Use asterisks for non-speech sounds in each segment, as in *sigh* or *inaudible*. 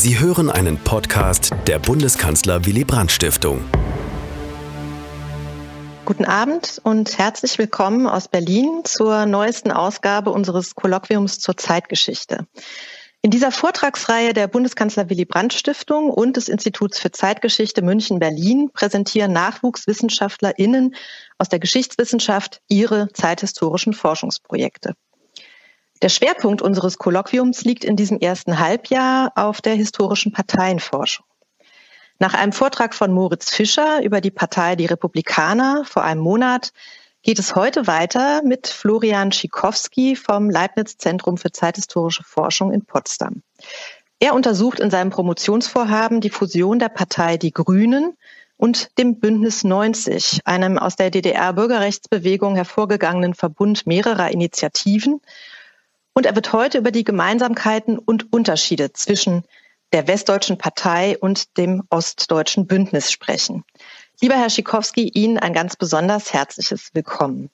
Sie hören einen Podcast der Bundeskanzler Willy Brandt Stiftung. Guten Abend und herzlich willkommen aus Berlin zur neuesten Ausgabe unseres Kolloquiums zur Zeitgeschichte. In dieser Vortragsreihe der Bundeskanzler Willy Brandt Stiftung und des Instituts für Zeitgeschichte München-Berlin präsentieren NachwuchswissenschaftlerInnen aus der Geschichtswissenschaft ihre zeithistorischen Forschungsprojekte. Der Schwerpunkt unseres Kolloquiums liegt in diesem ersten Halbjahr auf der historischen Parteienforschung. Nach einem Vortrag von Moritz Fischer über die Partei Die Republikaner vor einem Monat geht es heute weiter mit Florian Schikowski vom Leibniz Zentrum für zeithistorische Forschung in Potsdam. Er untersucht in seinem Promotionsvorhaben die Fusion der Partei Die Grünen und dem Bündnis 90, einem aus der DDR-Bürgerrechtsbewegung hervorgegangenen Verbund mehrerer Initiativen und er wird heute über die Gemeinsamkeiten und Unterschiede zwischen der Westdeutschen Partei und dem Ostdeutschen Bündnis sprechen. Lieber Herr Schikowski, Ihnen ein ganz besonders herzliches Willkommen.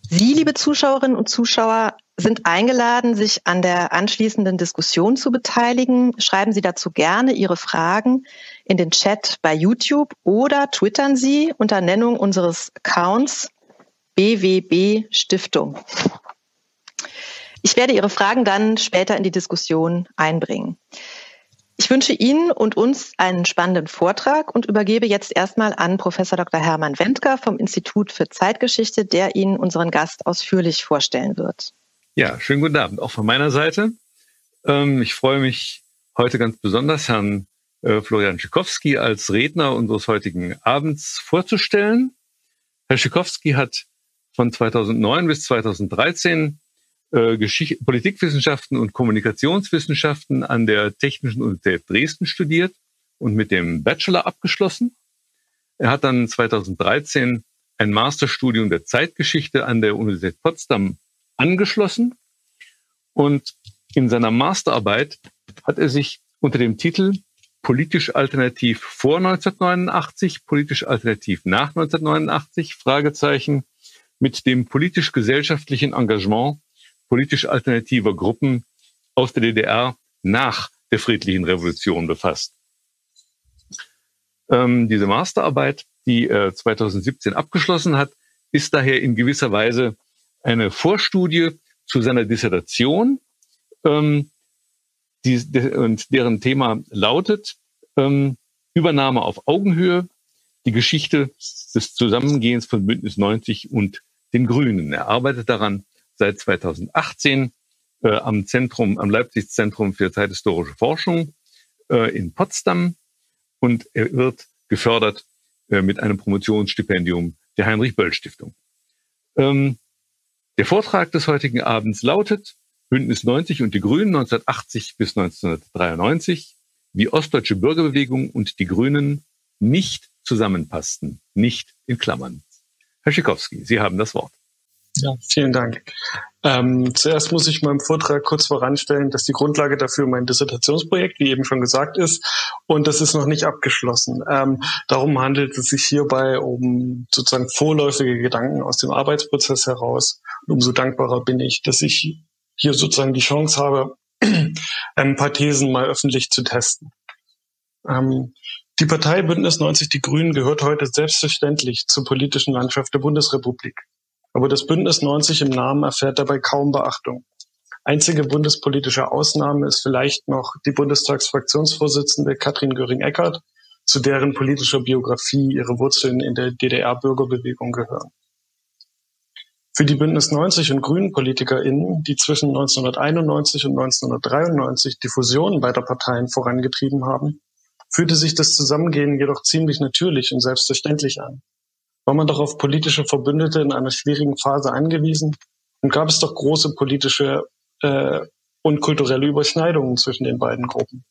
Sie, liebe Zuschauerinnen und Zuschauer, sind eingeladen, sich an der anschließenden Diskussion zu beteiligen. Schreiben Sie dazu gerne Ihre Fragen in den Chat bei YouTube oder twittern Sie unter Nennung unseres Accounts BWB Stiftung. Ich werde Ihre Fragen dann später in die Diskussion einbringen. Ich wünsche Ihnen und uns einen spannenden Vortrag und übergebe jetzt erstmal an Professor Dr. Hermann Wendker vom Institut für Zeitgeschichte, der Ihnen unseren Gast ausführlich vorstellen wird. Ja, schönen guten Abend auch von meiner Seite. Ähm, ich freue mich heute ganz besonders, Herrn äh, Florian Schikowski als Redner unseres heutigen Abends vorzustellen. Herr Schikowski hat von 2009 bis 2013 äh, Politikwissenschaften und Kommunikationswissenschaften an der Technischen Universität Dresden studiert und mit dem Bachelor abgeschlossen. Er hat dann 2013 ein Masterstudium der Zeitgeschichte an der Universität Potsdam angeschlossen und in seiner Masterarbeit hat er sich unter dem Titel Politisch alternativ vor 1989, politisch alternativ nach 1989, Fragezeichen, mit dem politisch-gesellschaftlichen Engagement politisch alternativer Gruppen aus der DDR nach der friedlichen Revolution befasst. Ähm, diese Masterarbeit, die äh, 2017 abgeschlossen hat, ist daher in gewisser Weise eine Vorstudie zu seiner Dissertation, ähm, die, de, und deren Thema lautet ähm, Übernahme auf Augenhöhe, die Geschichte des Zusammengehens von Bündnis 90 und den Grünen. Er arbeitet daran seit 2018 äh, am Zentrum, am Leipzig Zentrum für zeithistorische Forschung äh, in Potsdam und er wird gefördert äh, mit einem Promotionsstipendium der Heinrich Böll Stiftung. Ähm, der Vortrag des heutigen Abends lautet Bündnis 90 und die Grünen 1980 bis 1993, wie ostdeutsche Bürgerbewegung und die Grünen nicht zusammenpassten, nicht in Klammern. Herr Schikowski, Sie haben das Wort. Ja, vielen Dank. Ähm, zuerst muss ich meinem Vortrag kurz voranstellen, dass die Grundlage dafür mein Dissertationsprojekt, wie eben schon gesagt ist, und das ist noch nicht abgeschlossen. Ähm, darum handelt es sich hierbei um sozusagen vorläufige Gedanken aus dem Arbeitsprozess heraus. Und umso dankbarer bin ich, dass ich hier sozusagen die Chance habe, *clears throat* ein paar Thesen mal öffentlich zu testen. Ähm, die Partei Bündnis 90 Die Grünen gehört heute selbstverständlich zur politischen Landschaft der Bundesrepublik aber das Bündnis 90 im Namen erfährt dabei kaum Beachtung. Einzige bundespolitische Ausnahme ist vielleicht noch die Bundestagsfraktionsvorsitzende Katrin Göring-Eckardt, zu deren politischer Biografie ihre Wurzeln in der DDR-Bürgerbewegung gehören. Für die Bündnis 90 und Grünen PolitikerInnen, die zwischen 1991 und 1993 die Fusion beider Parteien vorangetrieben haben, fühlte sich das Zusammengehen jedoch ziemlich natürlich und selbstverständlich an war man doch auf politische Verbündete in einer schwierigen Phase angewiesen und gab es doch große politische äh, und kulturelle Überschneidungen zwischen den beiden Gruppen.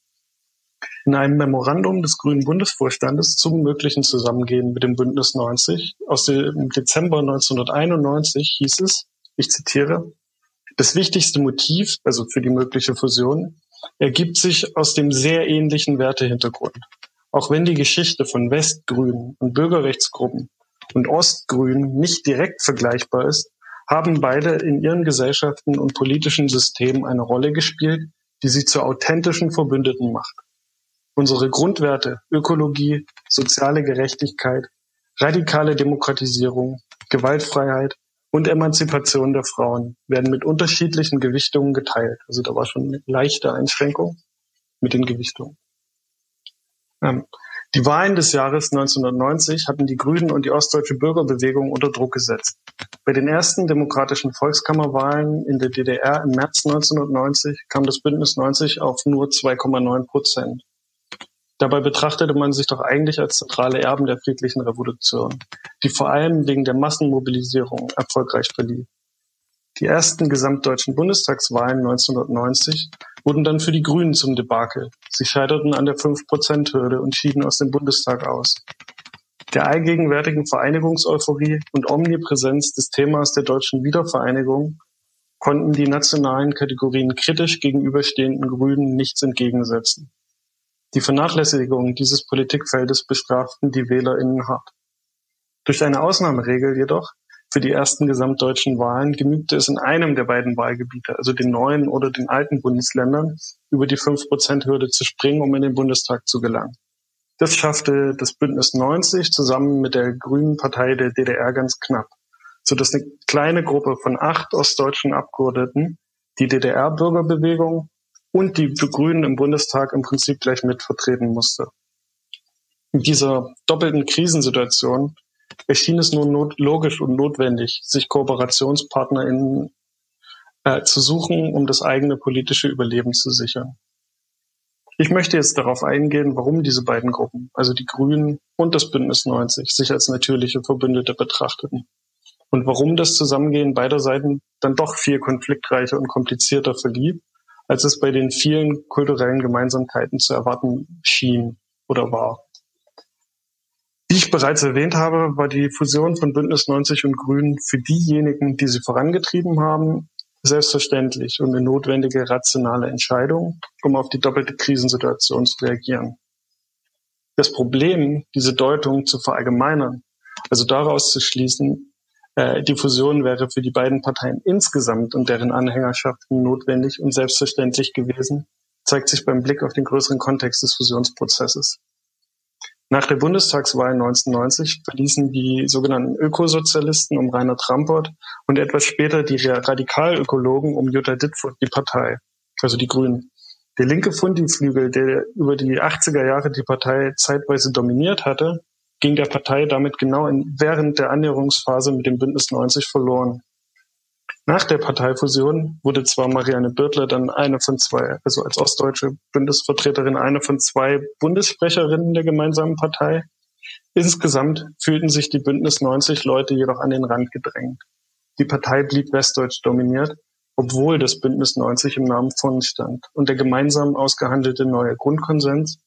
In einem Memorandum des Grünen Bundesvorstandes zum möglichen Zusammengehen mit dem Bündnis 90 aus dem Dezember 1991 hieß es, ich zitiere, das wichtigste Motiv, also für die mögliche Fusion, ergibt sich aus dem sehr ähnlichen Wertehintergrund. Auch wenn die Geschichte von Westgrünen und Bürgerrechtsgruppen und Ostgrün nicht direkt vergleichbar ist, haben beide in ihren Gesellschaften und politischen Systemen eine Rolle gespielt, die sie zu authentischen Verbündeten macht. Unsere Grundwerte Ökologie, soziale Gerechtigkeit, radikale Demokratisierung, Gewaltfreiheit und Emanzipation der Frauen werden mit unterschiedlichen Gewichtungen geteilt. Also da war schon eine leichte Einschränkung mit den Gewichtungen. Ähm, die Wahlen des Jahres 1990 hatten die Grünen und die ostdeutsche Bürgerbewegung unter Druck gesetzt. Bei den ersten demokratischen Volkskammerwahlen in der DDR im März 1990 kam das Bündnis 90 auf nur 2,9 Prozent. Dabei betrachtete man sich doch eigentlich als zentrale Erben der friedlichen Revolution, die vor allem wegen der Massenmobilisierung erfolgreich verlief. Die ersten gesamtdeutschen Bundestagswahlen 1990 wurden dann für die Grünen zum Debakel. Sie scheiterten an der 5-Prozent-Hürde und schieden aus dem Bundestag aus. Der allgegenwärtigen Vereinigungseuphorie und Omnipräsenz des Themas der deutschen Wiedervereinigung konnten die nationalen Kategorien kritisch gegenüberstehenden Grünen nichts entgegensetzen. Die Vernachlässigung dieses Politikfeldes bestraften die WählerInnen hart. Durch eine Ausnahmeregel jedoch für die ersten gesamtdeutschen Wahlen genügte es in einem der beiden Wahlgebiete, also den neuen oder den alten Bundesländern, über die 5-Prozent-Hürde zu springen, um in den Bundestag zu gelangen. Das schaffte das Bündnis 90 zusammen mit der Grünen Partei der DDR ganz knapp, so dass eine kleine Gruppe von acht ostdeutschen Abgeordneten die DDR-Bürgerbewegung und die Grünen im Bundestag im Prinzip gleich mitvertreten musste. In dieser doppelten Krisensituation erschien es nun not logisch und notwendig, sich KooperationspartnerInnen äh, zu suchen, um das eigene politische Überleben zu sichern. Ich möchte jetzt darauf eingehen, warum diese beiden Gruppen, also die Grünen und das Bündnis 90, sich als natürliche Verbündete betrachteten. Und warum das Zusammengehen beider Seiten dann doch viel konfliktreicher und komplizierter verlief, als es bei den vielen kulturellen Gemeinsamkeiten zu erwarten schien oder war. Wie ich bereits erwähnt habe, war die Fusion von Bündnis 90 und Grünen für diejenigen, die sie vorangetrieben haben, selbstverständlich und eine notwendige rationale Entscheidung, um auf die doppelte Krisensituation zu reagieren. Das Problem, diese Deutung zu verallgemeinern, also daraus zu schließen, äh, die Fusion wäre für die beiden Parteien insgesamt und deren Anhängerschaften notwendig und selbstverständlich gewesen, zeigt sich beim Blick auf den größeren Kontext des Fusionsprozesses. Nach der Bundestagswahl 1990 verließen die sogenannten Ökosozialisten um Rainer Tramport und etwas später die Radikalökologen um Jutta Dittfurt die Partei, also die Grünen. Der linke Fundiflügel, der über die 80er Jahre die Partei zeitweise dominiert hatte, ging der Partei damit genau in, während der Annäherungsphase mit dem Bündnis 90 verloren. Nach der Parteifusion wurde zwar Marianne Birtler dann eine von zwei, also als ostdeutsche Bundesvertreterin, eine von zwei Bundessprecherinnen der gemeinsamen Partei. Insgesamt fühlten sich die Bündnis 90 Leute jedoch an den Rand gedrängt. Die Partei blieb westdeutsch dominiert, obwohl das Bündnis 90 im Namen von stand und der gemeinsam ausgehandelte neue Grundkonsens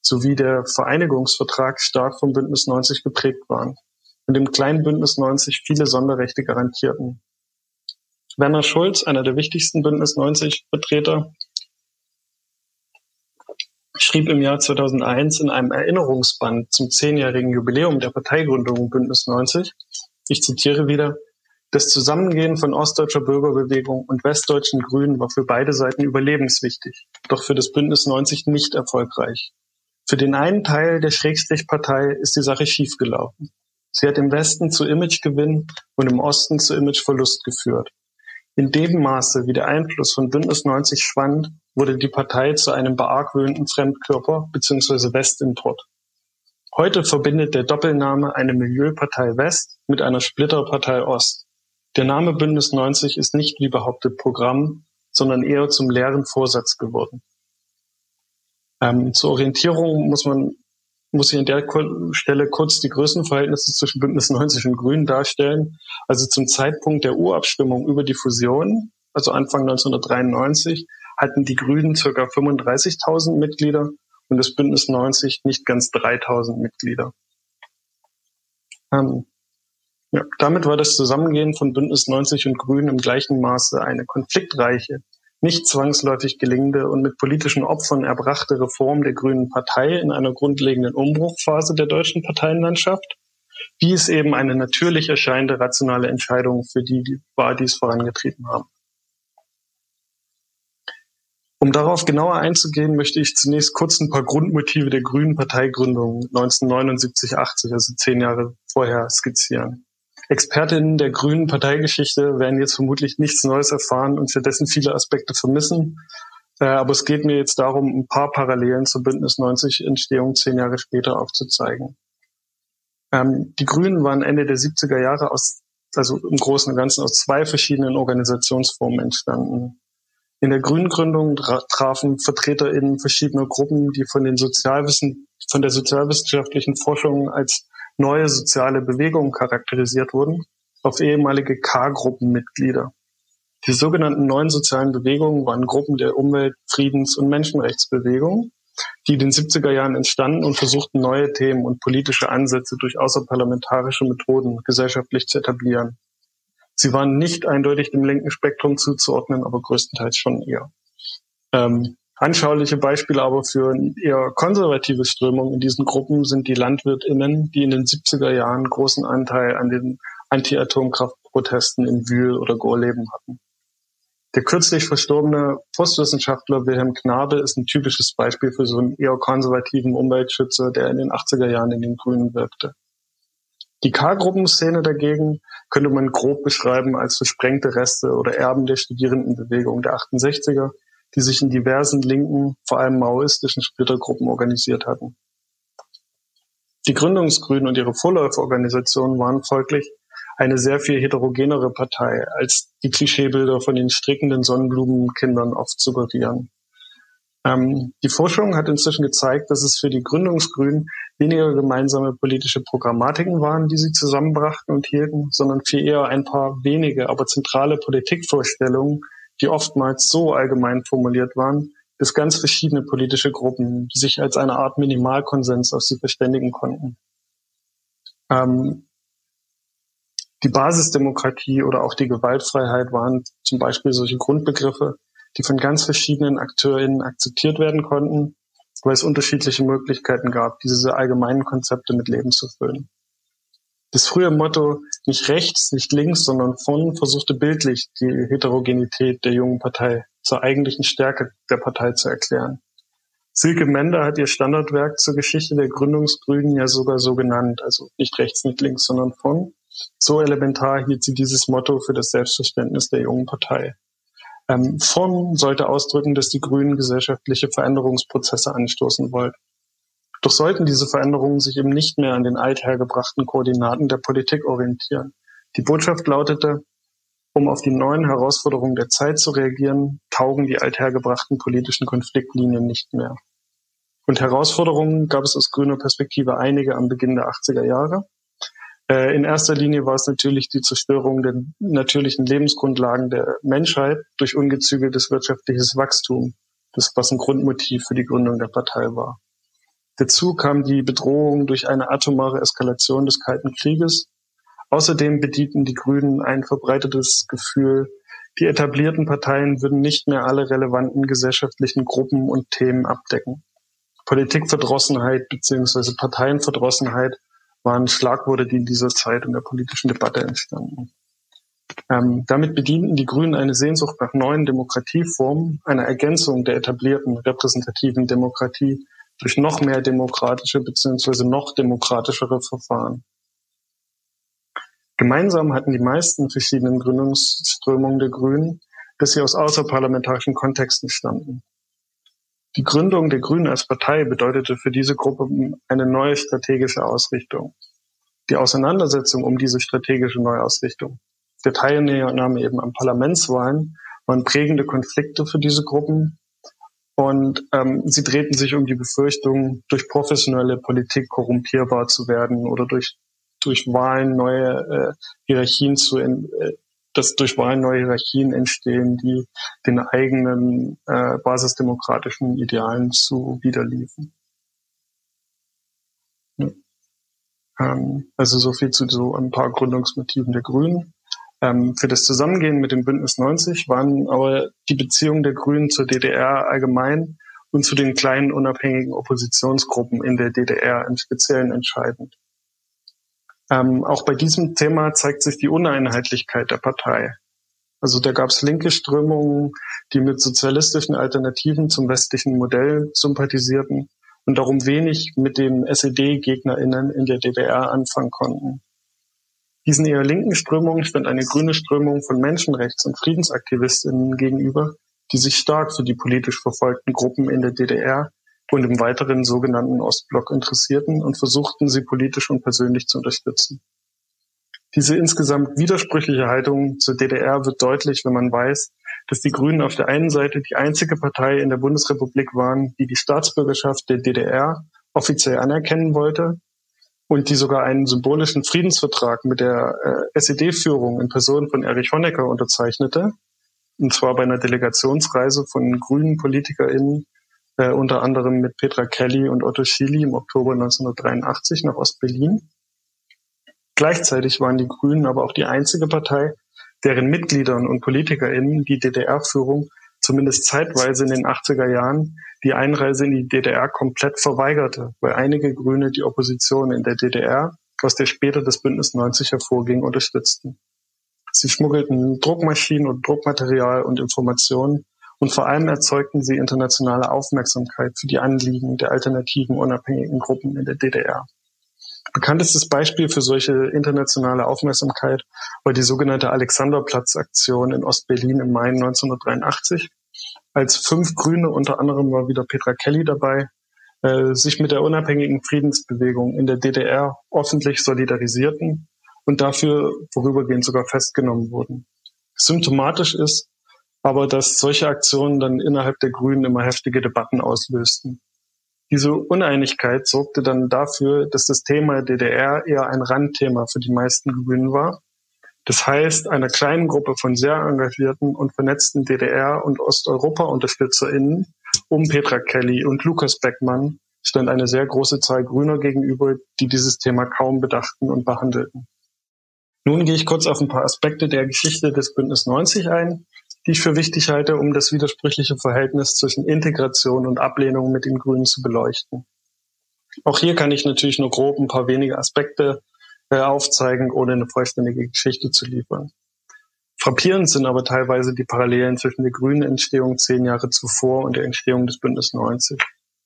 sowie der Vereinigungsvertrag stark vom Bündnis 90 geprägt waren und dem kleinen Bündnis 90 viele Sonderrechte garantierten. Werner Schulz, einer der wichtigsten Bündnis 90 Vertreter, schrieb im Jahr 2001 in einem Erinnerungsband zum zehnjährigen Jubiläum der Parteigründung Bündnis 90, ich zitiere wieder, das Zusammengehen von ostdeutscher Bürgerbewegung und westdeutschen Grünen war für beide Seiten überlebenswichtig, doch für das Bündnis 90 nicht erfolgreich. Für den einen Teil der Schrägstrichpartei ist die Sache schiefgelaufen. Sie hat im Westen zu Imagegewinn und im Osten zu Imageverlust geführt. In dem Maße, wie der Einfluss von Bündnis 90 schwand, wurde die Partei zu einem beargwöhnten Fremdkörper bzw. Westimport. Heute verbindet der Doppelname eine Milieupartei West mit einer Splitterpartei Ost. Der Name Bündnis 90 ist nicht wie behauptet Programm, sondern eher zum leeren Vorsatz geworden. Ähm, zur Orientierung muss man muss ich an der Stelle kurz die Größenverhältnisse zwischen Bündnis 90 und Grünen darstellen. Also zum Zeitpunkt der Urabstimmung über die Fusion, also Anfang 1993, hatten die Grünen circa 35.000 Mitglieder und das Bündnis 90 nicht ganz 3.000 Mitglieder. Ähm, ja, damit war das Zusammengehen von Bündnis 90 und Grünen im gleichen Maße eine konfliktreiche, nicht zwangsläufig gelingende und mit politischen Opfern erbrachte Reform der Grünen Partei in einer grundlegenden Umbruchphase der deutschen Parteienlandschaft, wie es eben eine natürlich erscheinende rationale Entscheidung für die war, die es vorangetrieben haben. Um darauf genauer einzugehen, möchte ich zunächst kurz ein paar Grundmotive der Grünen Parteigründung 1979-80, also zehn Jahre vorher, skizzieren. Expertinnen der Grünen Parteigeschichte werden jetzt vermutlich nichts Neues erfahren und stattdessen viele Aspekte vermissen. Äh, aber es geht mir jetzt darum, ein paar Parallelen zur Bündnis 90 Entstehung zehn Jahre später aufzuzeigen. Ähm, die Grünen waren Ende der 70er Jahre aus, also im Großen und Ganzen aus zwei verschiedenen Organisationsformen entstanden. In der Grüngründung trafen VertreterInnen verschiedener Gruppen, die von den Sozialwissen, von der sozialwissenschaftlichen Forschung als neue soziale Bewegungen charakterisiert wurden, auf ehemalige K-Gruppenmitglieder. Die sogenannten neuen sozialen Bewegungen waren Gruppen der Umwelt-, Friedens- und Menschenrechtsbewegung, die in den 70er Jahren entstanden und versuchten, neue Themen und politische Ansätze durch außerparlamentarische Methoden gesellschaftlich zu etablieren. Sie waren nicht eindeutig dem linken Spektrum zuzuordnen, aber größtenteils schon eher. Ähm, anschauliche Beispiele aber für eher konservative Strömungen in diesen Gruppen sind die LandwirtInnen, die in den 70er Jahren großen Anteil an den Anti-Atomkraftprotesten in Wühl oder Gorleben hatten. Der kürzlich verstorbene Postwissenschaftler Wilhelm Knabe ist ein typisches Beispiel für so einen eher konservativen Umweltschützer, der in den 80er Jahren in den Grünen wirkte. Die K-Gruppenszene dagegen könnte man grob beschreiben als versprengte Reste oder Erben der Studierendenbewegung der 68er, die sich in diversen linken, vor allem maoistischen Splittergruppen organisiert hatten. Die Gründungsgrünen und ihre Vorläuferorganisationen waren folglich eine sehr viel heterogenere Partei, als die Klischeebilder von den strickenden Sonnenblumenkindern oft suggerieren. Ähm, die Forschung hat inzwischen gezeigt, dass es für die Gründungsgrünen weniger gemeinsame politische Programmatiken waren, die sie zusammenbrachten und hielten, sondern viel eher ein paar wenige, aber zentrale Politikvorstellungen, die oftmals so allgemein formuliert waren, dass ganz verschiedene politische Gruppen sich als eine Art Minimalkonsens auf sie verständigen konnten. Ähm, die Basisdemokratie oder auch die Gewaltfreiheit waren zum Beispiel solche Grundbegriffe, die von ganz verschiedenen AkteurInnen akzeptiert werden konnten, weil es unterschiedliche Möglichkeiten gab, diese allgemeinen Konzepte mit Leben zu füllen. Das frühe Motto nicht rechts, nicht links, sondern von versuchte bildlich die Heterogenität der jungen Partei zur eigentlichen Stärke der Partei zu erklären. Silke Mender hat ihr Standardwerk zur Geschichte der Gründungsgrünen ja sogar so genannt, also nicht rechts, nicht links, sondern von. So elementar hielt sie dieses Motto für das Selbstverständnis der jungen Partei. Ähm, von sollte ausdrücken, dass die Grünen gesellschaftliche Veränderungsprozesse anstoßen wollten. Doch sollten diese Veränderungen sich eben nicht mehr an den althergebrachten Koordinaten der Politik orientieren. Die Botschaft lautete, um auf die neuen Herausforderungen der Zeit zu reagieren, taugen die althergebrachten politischen Konfliktlinien nicht mehr. Und Herausforderungen gab es aus grüner Perspektive einige am Beginn der 80er Jahre. Äh, in erster Linie war es natürlich die Zerstörung der natürlichen Lebensgrundlagen der Menschheit durch ungezügeltes wirtschaftliches Wachstum, das was ein Grundmotiv für die Gründung der Partei war. Dazu kam die Bedrohung durch eine atomare Eskalation des Kalten Krieges. Außerdem bedienten die Grünen ein verbreitetes Gefühl, die etablierten Parteien würden nicht mehr alle relevanten gesellschaftlichen Gruppen und Themen abdecken. Politikverdrossenheit bzw. Parteienverdrossenheit waren Schlagworte, die in dieser Zeit in der politischen Debatte entstanden. Ähm, damit bedienten die Grünen eine Sehnsucht nach neuen Demokratieformen, einer Ergänzung der etablierten repräsentativen Demokratie durch noch mehr demokratische bzw. noch demokratischere Verfahren. Gemeinsam hatten die meisten verschiedenen Gründungsströmungen der Grünen, dass sie aus außerparlamentarischen Kontexten stammten. Die Gründung der Grünen als Partei bedeutete für diese Gruppe eine neue strategische Ausrichtung. Die Auseinandersetzung um diese strategische Neuausrichtung, der Teilnahme eben an Parlamentswahlen, waren prägende Konflikte für diese Gruppen und ähm, sie drehten sich um die Befürchtung, durch professionelle Politik korrumpierbar zu werden oder durch durch Wahlen neue äh, Hierarchien zu äh, dass durch Wahlen neue Hierarchien entstehen, die den eigenen äh, basisdemokratischen Idealen zuwiderliefen. Ja. Ähm, also so viel zu so ein paar Gründungsmotiven der Grünen. Ähm, für das Zusammengehen mit dem Bündnis 90 waren aber die Beziehungen der Grünen zur DDR allgemein und zu den kleinen unabhängigen Oppositionsgruppen in der DDR im Speziellen entscheidend. Ähm, auch bei diesem Thema zeigt sich die Uneinheitlichkeit der Partei. Also da gab es linke Strömungen, die mit sozialistischen Alternativen zum westlichen Modell sympathisierten und darum wenig mit den SED-GegnerInnen in der DDR anfangen konnten. Diesen eher linken Strömungen stand eine grüne Strömung von Menschenrechts- und Friedensaktivistinnen gegenüber, die sich stark für die politisch verfolgten Gruppen in der DDR und im weiteren sogenannten Ostblock interessierten und versuchten, sie politisch und persönlich zu unterstützen. Diese insgesamt widersprüchliche Haltung zur DDR wird deutlich, wenn man weiß, dass die Grünen auf der einen Seite die einzige Partei in der Bundesrepublik waren, die die Staatsbürgerschaft der DDR offiziell anerkennen wollte und die sogar einen symbolischen Friedensvertrag mit der äh, SED-Führung in Person von Erich Honecker unterzeichnete, und zwar bei einer Delegationsreise von grünen PolitikerInnen, äh, unter anderem mit Petra Kelly und Otto Schily im Oktober 1983 nach Ostberlin. Gleichzeitig waren die Grünen aber auch die einzige Partei, deren Mitgliedern und PolitikerInnen die DDR-Führung zumindest zeitweise in den 80er Jahren die Einreise in die DDR komplett verweigerte, weil einige Grüne die Opposition in der DDR, aus der später das Bündnis 90 hervorging, unterstützten. Sie schmuggelten Druckmaschinen und Druckmaterial und Informationen und vor allem erzeugten sie internationale Aufmerksamkeit für die Anliegen der alternativen unabhängigen Gruppen in der DDR. Bekanntestes Beispiel für solche internationale Aufmerksamkeit war die sogenannte Alexanderplatz-Aktion in Ostberlin im Mai 1983, als fünf Grüne, unter anderem war wieder Petra Kelly dabei, äh, sich mit der unabhängigen Friedensbewegung in der DDR öffentlich solidarisierten und dafür vorübergehend sogar festgenommen wurden. Symptomatisch ist aber, dass solche Aktionen dann innerhalb der Grünen immer heftige Debatten auslösten. Diese Uneinigkeit sorgte dann dafür, dass das Thema DDR eher ein Randthema für die meisten Grünen war. Das heißt, einer kleinen Gruppe von sehr engagierten und vernetzten DDR- und Osteuropa-UnterstützerInnen um Petra Kelly und Lukas Beckmann stand eine sehr große Zahl Grüner gegenüber, die dieses Thema kaum bedachten und behandelten. Nun gehe ich kurz auf ein paar Aspekte der Geschichte des Bündnis 90 ein die ich für wichtig halte, um das widersprüchliche Verhältnis zwischen Integration und Ablehnung mit den Grünen zu beleuchten. Auch hier kann ich natürlich nur grob ein paar wenige Aspekte äh, aufzeigen, ohne eine vollständige Geschichte zu liefern. Frappierend sind aber teilweise die Parallelen zwischen der grünen Entstehung zehn Jahre zuvor und der Entstehung des Bündnis 90.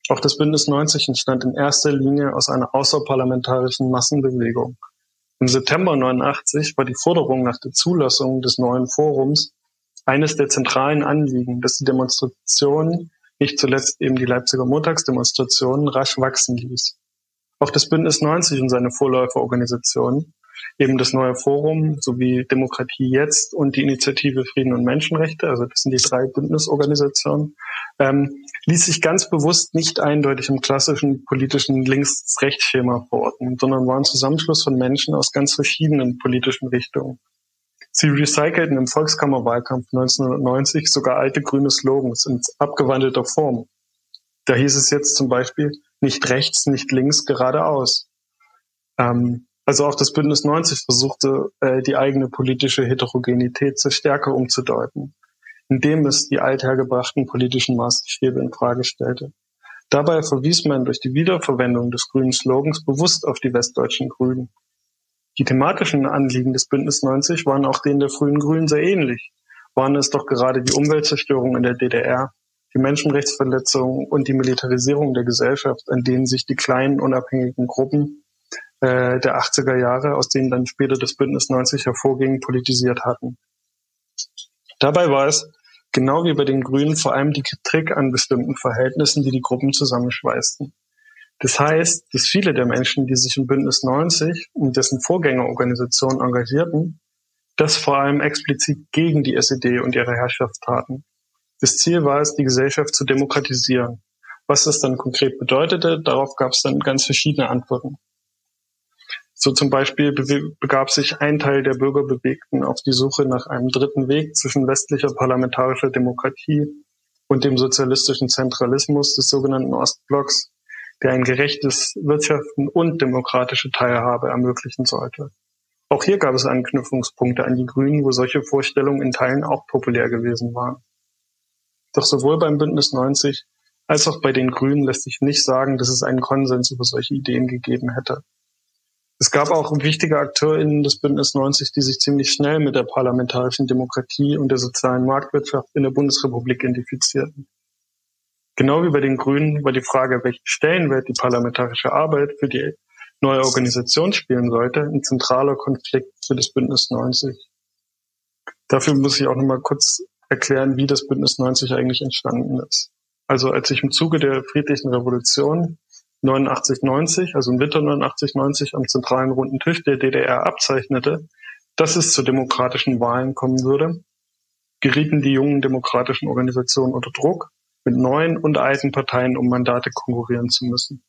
Auch das Bündnis 90 entstand in erster Linie aus einer außerparlamentarischen Massenbewegung. Im September 89 war die Forderung nach der Zulassung des neuen Forums eines der zentralen Anliegen, dass die Demonstration, nicht zuletzt eben die Leipziger Montagsdemonstration, rasch wachsen ließ. Auch das Bündnis 90 und seine Vorläuferorganisationen, eben das neue Forum sowie Demokratie jetzt und die Initiative Frieden und Menschenrechte, also das sind die drei Bündnisorganisationen, ähm, ließ sich ganz bewusst nicht eindeutig im klassischen politischen Links-Rechts-Schema verorten, sondern war ein Zusammenschluss von Menschen aus ganz verschiedenen politischen Richtungen. Sie recycelten im Volkskammerwahlkampf 1990 sogar alte grüne Slogans in abgewandelter Form. Da hieß es jetzt zum Beispiel nicht rechts, nicht links, geradeaus. Ähm, also auch das Bündnis 90 versuchte, äh, die eigene politische Heterogenität zur Stärke umzudeuten, indem es die althergebrachten politischen Maßstäbe in Frage stellte. Dabei verwies man durch die Wiederverwendung des grünen Slogans bewusst auf die westdeutschen Grünen. Die thematischen Anliegen des Bündnis 90 waren auch denen der frühen Grünen sehr ähnlich. Waren es doch gerade die Umweltzerstörung in der DDR, die Menschenrechtsverletzungen und die Militarisierung der Gesellschaft, an denen sich die kleinen unabhängigen Gruppen äh, der 80er Jahre, aus denen dann später das Bündnis 90 hervorging, politisiert hatten. Dabei war es, genau wie bei den Grünen, vor allem die Kritik an bestimmten Verhältnissen, die die Gruppen zusammenschweißten. Das heißt, dass viele der Menschen, die sich im Bündnis 90 und dessen Vorgängerorganisationen engagierten, das vor allem explizit gegen die SED und ihre Herrschaft taten. Das Ziel war es, die Gesellschaft zu demokratisieren. Was das dann konkret bedeutete, darauf gab es dann ganz verschiedene Antworten. So zum Beispiel begab sich ein Teil der Bürgerbewegten auf die Suche nach einem dritten Weg zwischen westlicher parlamentarischer Demokratie und dem sozialistischen Zentralismus des sogenannten Ostblocks der ein gerechtes Wirtschaften und demokratische Teilhabe ermöglichen sollte. Auch hier gab es Anknüpfungspunkte an die Grünen, wo solche Vorstellungen in Teilen auch populär gewesen waren. Doch sowohl beim Bündnis 90 als auch bei den Grünen lässt sich nicht sagen, dass es einen Konsens über solche Ideen gegeben hätte. Es gab auch wichtige AkteurInnen des Bündnis 90, die sich ziemlich schnell mit der parlamentarischen Demokratie und der sozialen Marktwirtschaft in der Bundesrepublik identifizierten. Genau wie bei den Grünen war die Frage, welchen Stellenwert die parlamentarische Arbeit für die neue Organisation spielen sollte, ein zentraler Konflikt für das Bündnis 90. Dafür muss ich auch nochmal kurz erklären, wie das Bündnis 90 eigentlich entstanden ist. Also als sich im Zuge der friedlichen Revolution 89, 90, also im Winter 89, 90 am zentralen runden Tisch der DDR abzeichnete, dass es zu demokratischen Wahlen kommen würde, gerieten die jungen demokratischen Organisationen unter Druck, mit neuen und alten Parteien um Mandate konkurrieren zu müssen.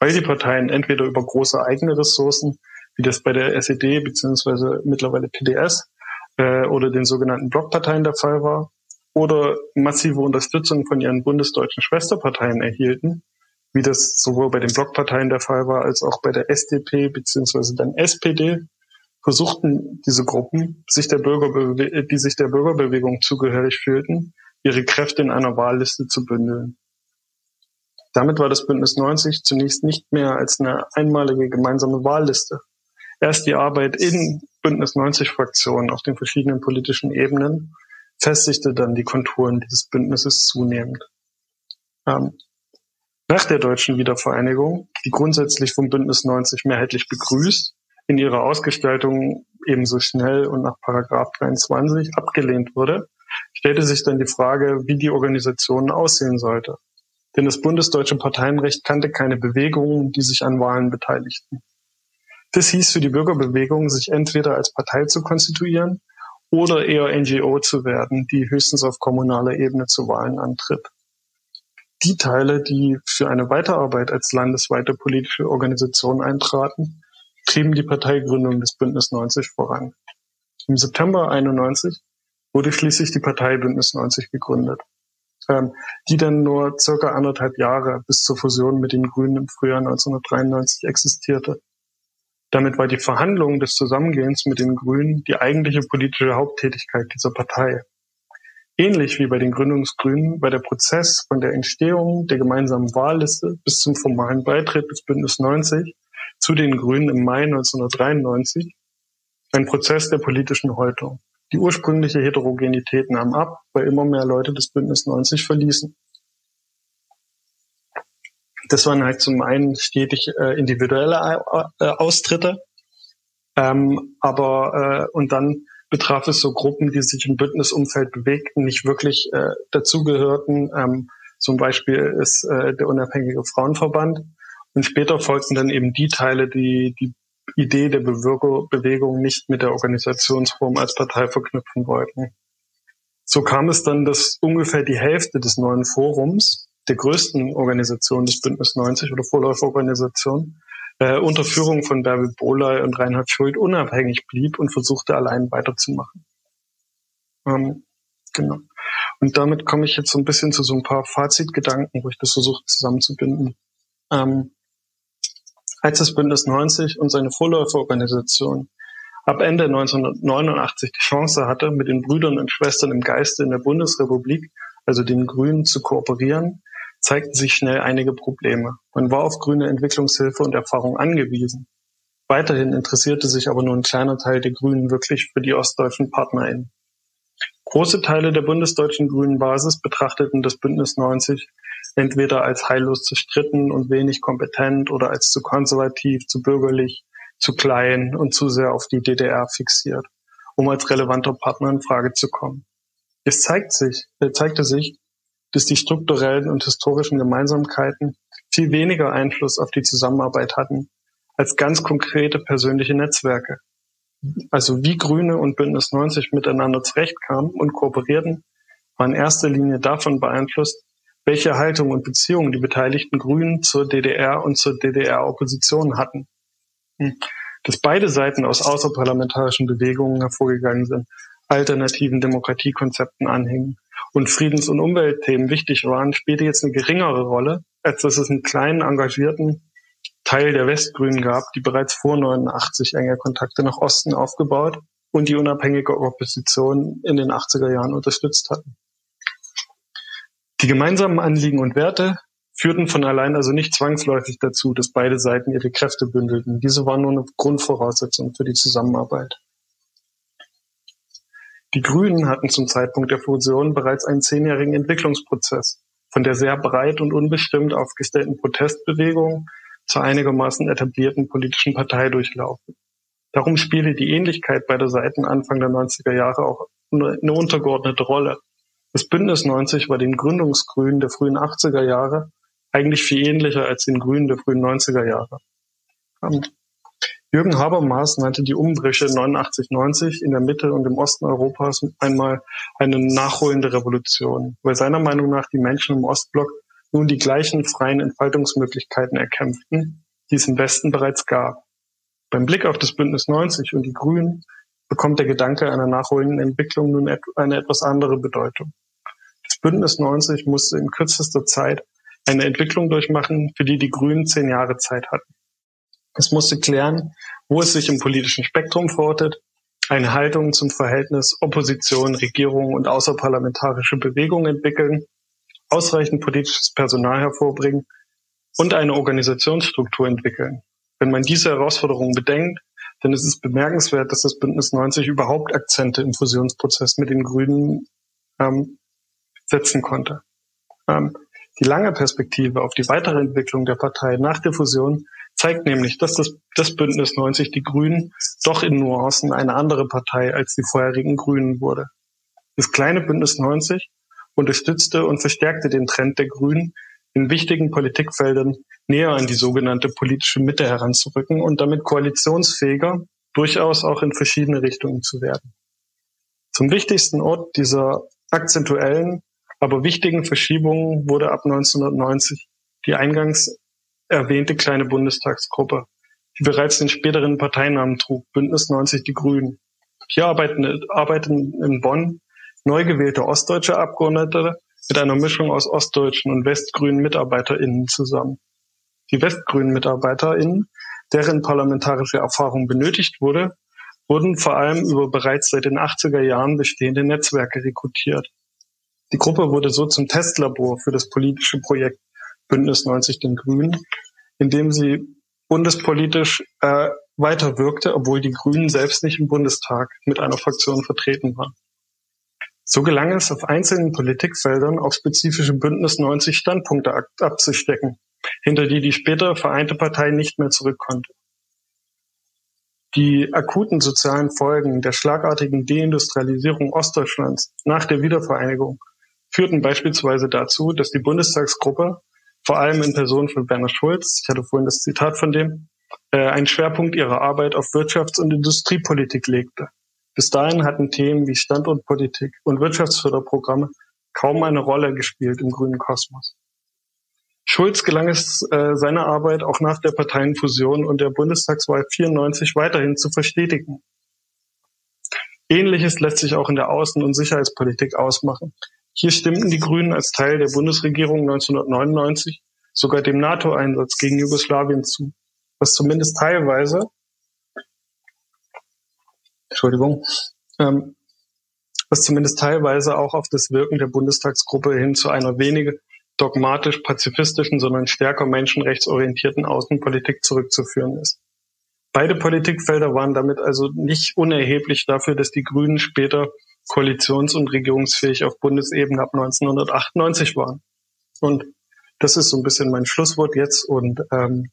Weil die Parteien entweder über große eigene Ressourcen, wie das bei der SED bzw. mittlerweile PDS äh, oder den sogenannten Blockparteien der Fall war, oder massive Unterstützung von ihren bundesdeutschen Schwesterparteien erhielten, wie das sowohl bei den Blockparteien der Fall war, als auch bei der SDP beziehungsweise dann SPD, versuchten diese Gruppen, sich der die sich der Bürgerbewegung zugehörig fühlten, ihre Kräfte in einer Wahlliste zu bündeln. Damit war das Bündnis 90 zunächst nicht mehr als eine einmalige gemeinsame Wahlliste. Erst die Arbeit in Bündnis 90 Fraktionen auf den verschiedenen politischen Ebenen festigte dann die Konturen dieses Bündnisses zunehmend. Ähm, nach der deutschen Wiedervereinigung, die grundsätzlich vom Bündnis 90 mehrheitlich begrüßt, in ihrer Ausgestaltung ebenso schnell und nach Paragraph 23 abgelehnt wurde, stellte sich dann die Frage, wie die Organisation aussehen sollte. Denn das bundesdeutsche Parteienrecht kannte keine Bewegungen, die sich an Wahlen beteiligten. Das hieß für die Bürgerbewegung, sich entweder als Partei zu konstituieren oder eher NGO zu werden, die höchstens auf kommunaler Ebene zu Wahlen antritt die Teile, die für eine Weiterarbeit als landesweite politische Organisation eintraten, trieben die Parteigründung des Bündnis 90 voran. Im September 91 wurde schließlich die Partei Bündnis 90 gegründet, ähm, die dann nur circa anderthalb Jahre bis zur Fusion mit den Grünen im Frühjahr 1993 existierte. Damit war die Verhandlung des Zusammengehens mit den Grünen die eigentliche politische Haupttätigkeit dieser Partei. Ähnlich wie bei den Gründungsgrünen war der Prozess von der Entstehung der gemeinsamen Wahlliste bis zum formalen Beitritt des Bündnis 90 zu den Grünen im Mai 1993 ein Prozess der politischen Häutung. Die ursprüngliche Heterogenität nahm ab, weil immer mehr Leute das Bündnis 90 verließen. Das waren halt zum einen stetig äh, individuelle äh, Austritte, ähm, aber äh, und dann betraf es so Gruppen, die sich im Bündnisumfeld bewegten, nicht wirklich äh, dazugehörten. Ähm, zum Beispiel ist äh, der unabhängige Frauenverband. Und später folgten dann eben die Teile, die die Idee der Bewegung nicht mit der Organisationsform als Partei verknüpfen wollten. So kam es dann, dass ungefähr die Hälfte des neuen Forums, der größten Organisation des Bündnis 90 oder Vorläuferorganisation, äh, unter Führung von Bärbel Bohley und Reinhard Schuld unabhängig blieb und versuchte allein weiterzumachen. Ähm, genau. Und damit komme ich jetzt so ein bisschen zu so ein paar Fazitgedanken, wo ich das versuche zusammenzubinden. Ähm, als das Bündnis 90 und seine Vorläuferorganisation ab Ende 1989 die Chance hatte, mit den Brüdern und Schwestern im Geiste in der Bundesrepublik, also den Grünen, zu kooperieren, zeigten sich schnell einige Probleme. Man war auf grüne Entwicklungshilfe und Erfahrung angewiesen. Weiterhin interessierte sich aber nur ein kleiner Teil der Grünen wirklich für die ostdeutschen PartnerInnen. Große Teile der bundesdeutschen grünen Basis betrachteten das Bündnis 90 entweder als heillos zerstritten und wenig kompetent oder als zu konservativ, zu bürgerlich, zu klein und zu sehr auf die DDR fixiert, um als relevanter Partner in Frage zu kommen. Es zeigt sich, äh, zeigte sich, dass die strukturellen und historischen Gemeinsamkeiten viel weniger Einfluss auf die Zusammenarbeit hatten als ganz konkrete persönliche Netzwerke. Also wie Grüne und Bündnis 90 miteinander zurechtkamen und kooperierten, war in erster Linie davon beeinflusst, welche Haltung und Beziehungen die beteiligten Grünen zur DDR und zur DDR-Opposition hatten. Dass beide Seiten aus außerparlamentarischen Bewegungen hervorgegangen sind, alternativen Demokratiekonzepten anhängen und Friedens- und Umweltthemen wichtig waren, spielte jetzt eine geringere Rolle, als dass es einen kleinen, engagierten Teil der Westgrünen gab, die bereits vor 89 enge Kontakte nach Osten aufgebaut und die unabhängige Opposition in den 80er Jahren unterstützt hatten. Die gemeinsamen Anliegen und Werte führten von allein also nicht zwangsläufig dazu, dass beide Seiten ihre Kräfte bündelten. Diese waren nur eine Grundvoraussetzung für die Zusammenarbeit. Die Grünen hatten zum Zeitpunkt der Fusion bereits einen zehnjährigen Entwicklungsprozess von der sehr breit und unbestimmt aufgestellten Protestbewegung zur einigermaßen etablierten politischen Partei durchlaufen. Darum spiele die Ähnlichkeit beider Seiten Anfang der 90er Jahre auch eine untergeordnete Rolle. Das Bündnis 90 war den Gründungsgrünen der frühen 80er Jahre eigentlich viel ähnlicher als den Grünen der frühen 90er Jahre. Jürgen Habermas nannte die Umbrüche 89-90 in der Mitte und im Osten Europas einmal eine nachholende Revolution, weil seiner Meinung nach die Menschen im Ostblock nun die gleichen freien Entfaltungsmöglichkeiten erkämpften, die es im Westen bereits gab. Beim Blick auf das Bündnis 90 und die Grünen bekommt der Gedanke einer nachholenden Entwicklung nun eine etwas andere Bedeutung. Bündnis 90 musste in kürzester Zeit eine Entwicklung durchmachen, für die die Grünen zehn Jahre Zeit hatten. Es musste klären, wo es sich im politischen Spektrum verortet, eine Haltung zum Verhältnis Opposition, Regierung und außerparlamentarische Bewegung entwickeln, ausreichend politisches Personal hervorbringen und eine Organisationsstruktur entwickeln. Wenn man diese Herausforderungen bedenkt, dann ist es bemerkenswert, dass das Bündnis 90 überhaupt Akzente im Fusionsprozess mit den Grünen ähm, setzen konnte. Ähm, die lange Perspektive auf die weitere Entwicklung der Partei nach der Fusion zeigt nämlich, dass das, das Bündnis 90 die Grünen doch in Nuancen eine andere Partei als die vorherigen Grünen wurde. Das kleine Bündnis 90 unterstützte und verstärkte den Trend der Grünen, in wichtigen Politikfeldern näher an die sogenannte politische Mitte heranzurücken und damit koalitionsfähiger, durchaus auch in verschiedene Richtungen zu werden. Zum wichtigsten Ort dieser akzentuellen aber wichtigen Verschiebungen wurde ab 1990 die eingangs erwähnte kleine Bundestagsgruppe, die bereits den späteren Parteinamen trug, Bündnis 90 Die Grünen. Hier arbeiten, arbeiten in Bonn neu gewählte ostdeutsche Abgeordnete mit einer Mischung aus ostdeutschen und westgrünen MitarbeiterInnen zusammen. Die westgrünen MitarbeiterInnen, deren parlamentarische Erfahrung benötigt wurde, wurden vor allem über bereits seit den 80er Jahren bestehende Netzwerke rekrutiert. Die Gruppe wurde so zum Testlabor für das politische Projekt Bündnis 90 den Grünen, in dem sie bundespolitisch äh, weiter wirkte, obwohl die Grünen selbst nicht im Bundestag mit einer Fraktion vertreten waren. So gelang es, auf einzelnen Politikfeldern auf spezifische Bündnis 90 Standpunkte abzustecken, hinter die die später vereinte Partei nicht mehr zurück konnte. Die akuten sozialen Folgen der schlagartigen Deindustrialisierung Ostdeutschlands nach der Wiedervereinigung führten beispielsweise dazu, dass die Bundestagsgruppe, vor allem in Person von Werner Schulz, ich hatte vorhin das Zitat von dem, äh, einen Schwerpunkt ihrer Arbeit auf Wirtschafts- und Industriepolitik legte. Bis dahin hatten Themen wie Standortpolitik und Wirtschaftsförderprogramme kaum eine Rolle gespielt im grünen Kosmos. Schulz gelang es, äh, seine Arbeit auch nach der Parteienfusion und der Bundestagswahl 94 weiterhin zu verstetigen. Ähnliches lässt sich auch in der Außen- und Sicherheitspolitik ausmachen. Hier stimmten die Grünen als Teil der Bundesregierung 1999 sogar dem NATO-Einsatz gegen Jugoslawien zu, was zumindest teilweise, Entschuldigung, ähm, was zumindest teilweise auch auf das Wirken der Bundestagsgruppe hin zu einer weniger dogmatisch pazifistischen, sondern stärker menschenrechtsorientierten Außenpolitik zurückzuführen ist. Beide Politikfelder waren damit also nicht unerheblich dafür, dass die Grünen später koalitions- und regierungsfähig auf Bundesebene ab 1998 waren. Und das ist so ein bisschen mein Schlusswort jetzt und ähm,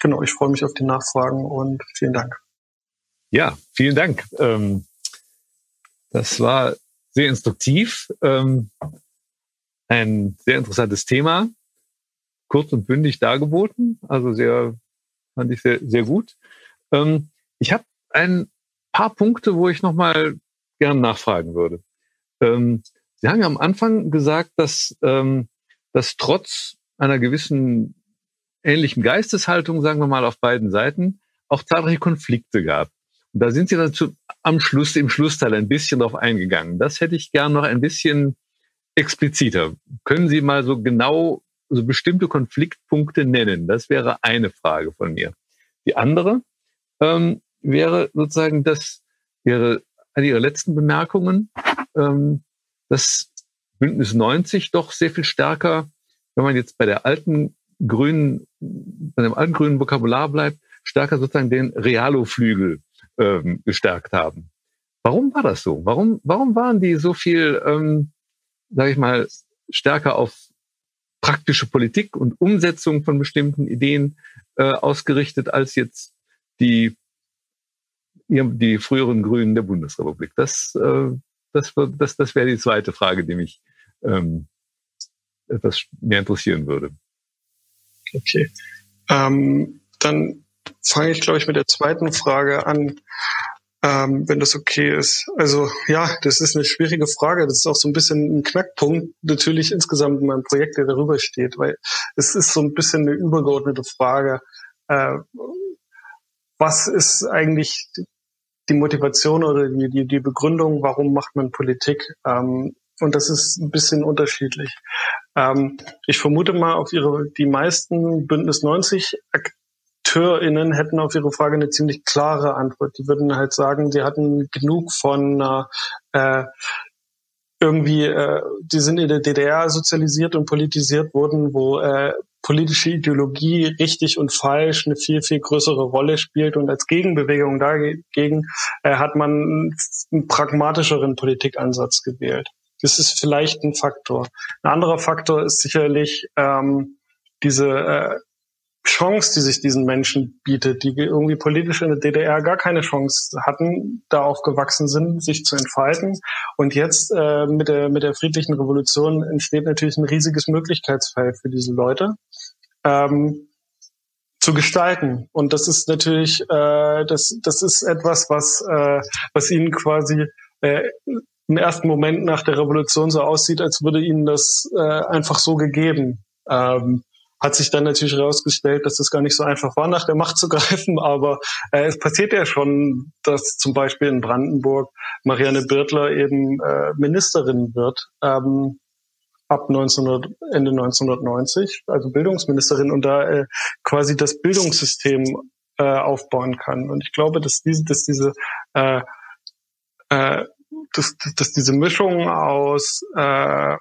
genau, ich freue mich auf die Nachfragen und vielen Dank. Ja, vielen Dank. Ähm, das war sehr instruktiv, ähm, ein sehr interessantes Thema, kurz und bündig dargeboten, also sehr, fand ich sehr, sehr gut. Ähm, ich habe ein paar Punkte, wo ich nochmal gern nachfragen würde. Ähm, Sie haben ja am Anfang gesagt, dass, ähm, dass trotz einer gewissen ähnlichen Geisteshaltung, sagen wir mal, auf beiden Seiten auch zahlreiche Konflikte gab. Und da sind Sie dazu am Schluss, im Schlussteil ein bisschen drauf eingegangen. Das hätte ich gern noch ein bisschen expliziter. Können Sie mal so genau so bestimmte Konfliktpunkte nennen? Das wäre eine Frage von mir. Die andere ähm, wäre sozusagen, das wäre eine Ihrer letzten Bemerkungen, ähm, dass Bündnis 90 doch sehr viel stärker wenn man jetzt bei der alten grünen, bei dem alten grünen Vokabular bleibt, stärker sozusagen den Realo-Flügel ähm, gestärkt haben. Warum war das so? Warum, warum waren die so viel, ähm, sage ich mal, stärker auf praktische Politik und Umsetzung von bestimmten Ideen äh, ausgerichtet als jetzt die die früheren Grünen der Bundesrepublik? Das, äh, das, das, das wäre die zweite Frage, die mich ähm, etwas mehr interessieren würde. Okay. Ähm, dann fange ich, glaube ich, mit der zweiten Frage an, ähm, wenn das okay ist. Also ja, das ist eine schwierige Frage. Das ist auch so ein bisschen ein Knackpunkt natürlich insgesamt in meinem Projekt, der darüber steht, weil es ist so ein bisschen eine übergeordnete Frage. Äh, was ist eigentlich die Motivation oder die, die, die Begründung, warum macht man Politik? Ähm, und das ist ein bisschen unterschiedlich. Ähm, ich vermute mal, auf ihre, die meisten Bündnis 90 AkteurInnen hätten auf ihre Frage eine ziemlich klare Antwort. Die würden halt sagen, sie hatten genug von äh, irgendwie, äh, die sind in der DDR sozialisiert und politisiert worden, wo äh, politische Ideologie richtig und falsch eine viel, viel größere Rolle spielt. Und als Gegenbewegung dagegen äh, hat man einen pragmatischeren Politikansatz gewählt. Das ist vielleicht ein Faktor. Ein anderer Faktor ist sicherlich ähm, diese äh, Chance, die sich diesen Menschen bietet, die irgendwie politisch in der DDR gar keine Chance hatten, da aufgewachsen sind, sich zu entfalten. Und jetzt äh, mit, der, mit der friedlichen Revolution entsteht natürlich ein riesiges Möglichkeitsfeld für diese Leute. Ähm, zu gestalten. Und das ist natürlich, äh, das, das ist etwas, was, äh, was ihnen quasi äh, im ersten Moment nach der Revolution so aussieht, als würde ihnen das äh, einfach so gegeben. Ähm, hat sich dann natürlich herausgestellt, dass das gar nicht so einfach war, nach der Macht zu *laughs* greifen. Aber äh, es passiert ja schon, dass zum Beispiel in Brandenburg Marianne Birtler eben äh, Ministerin wird. Ähm, ab 1900, Ende 1990, also Bildungsministerin und da äh, quasi das Bildungssystem äh, aufbauen kann. Und ich glaube, dass diese, dass diese äh, äh, dass, dass diese Mischung aus äh,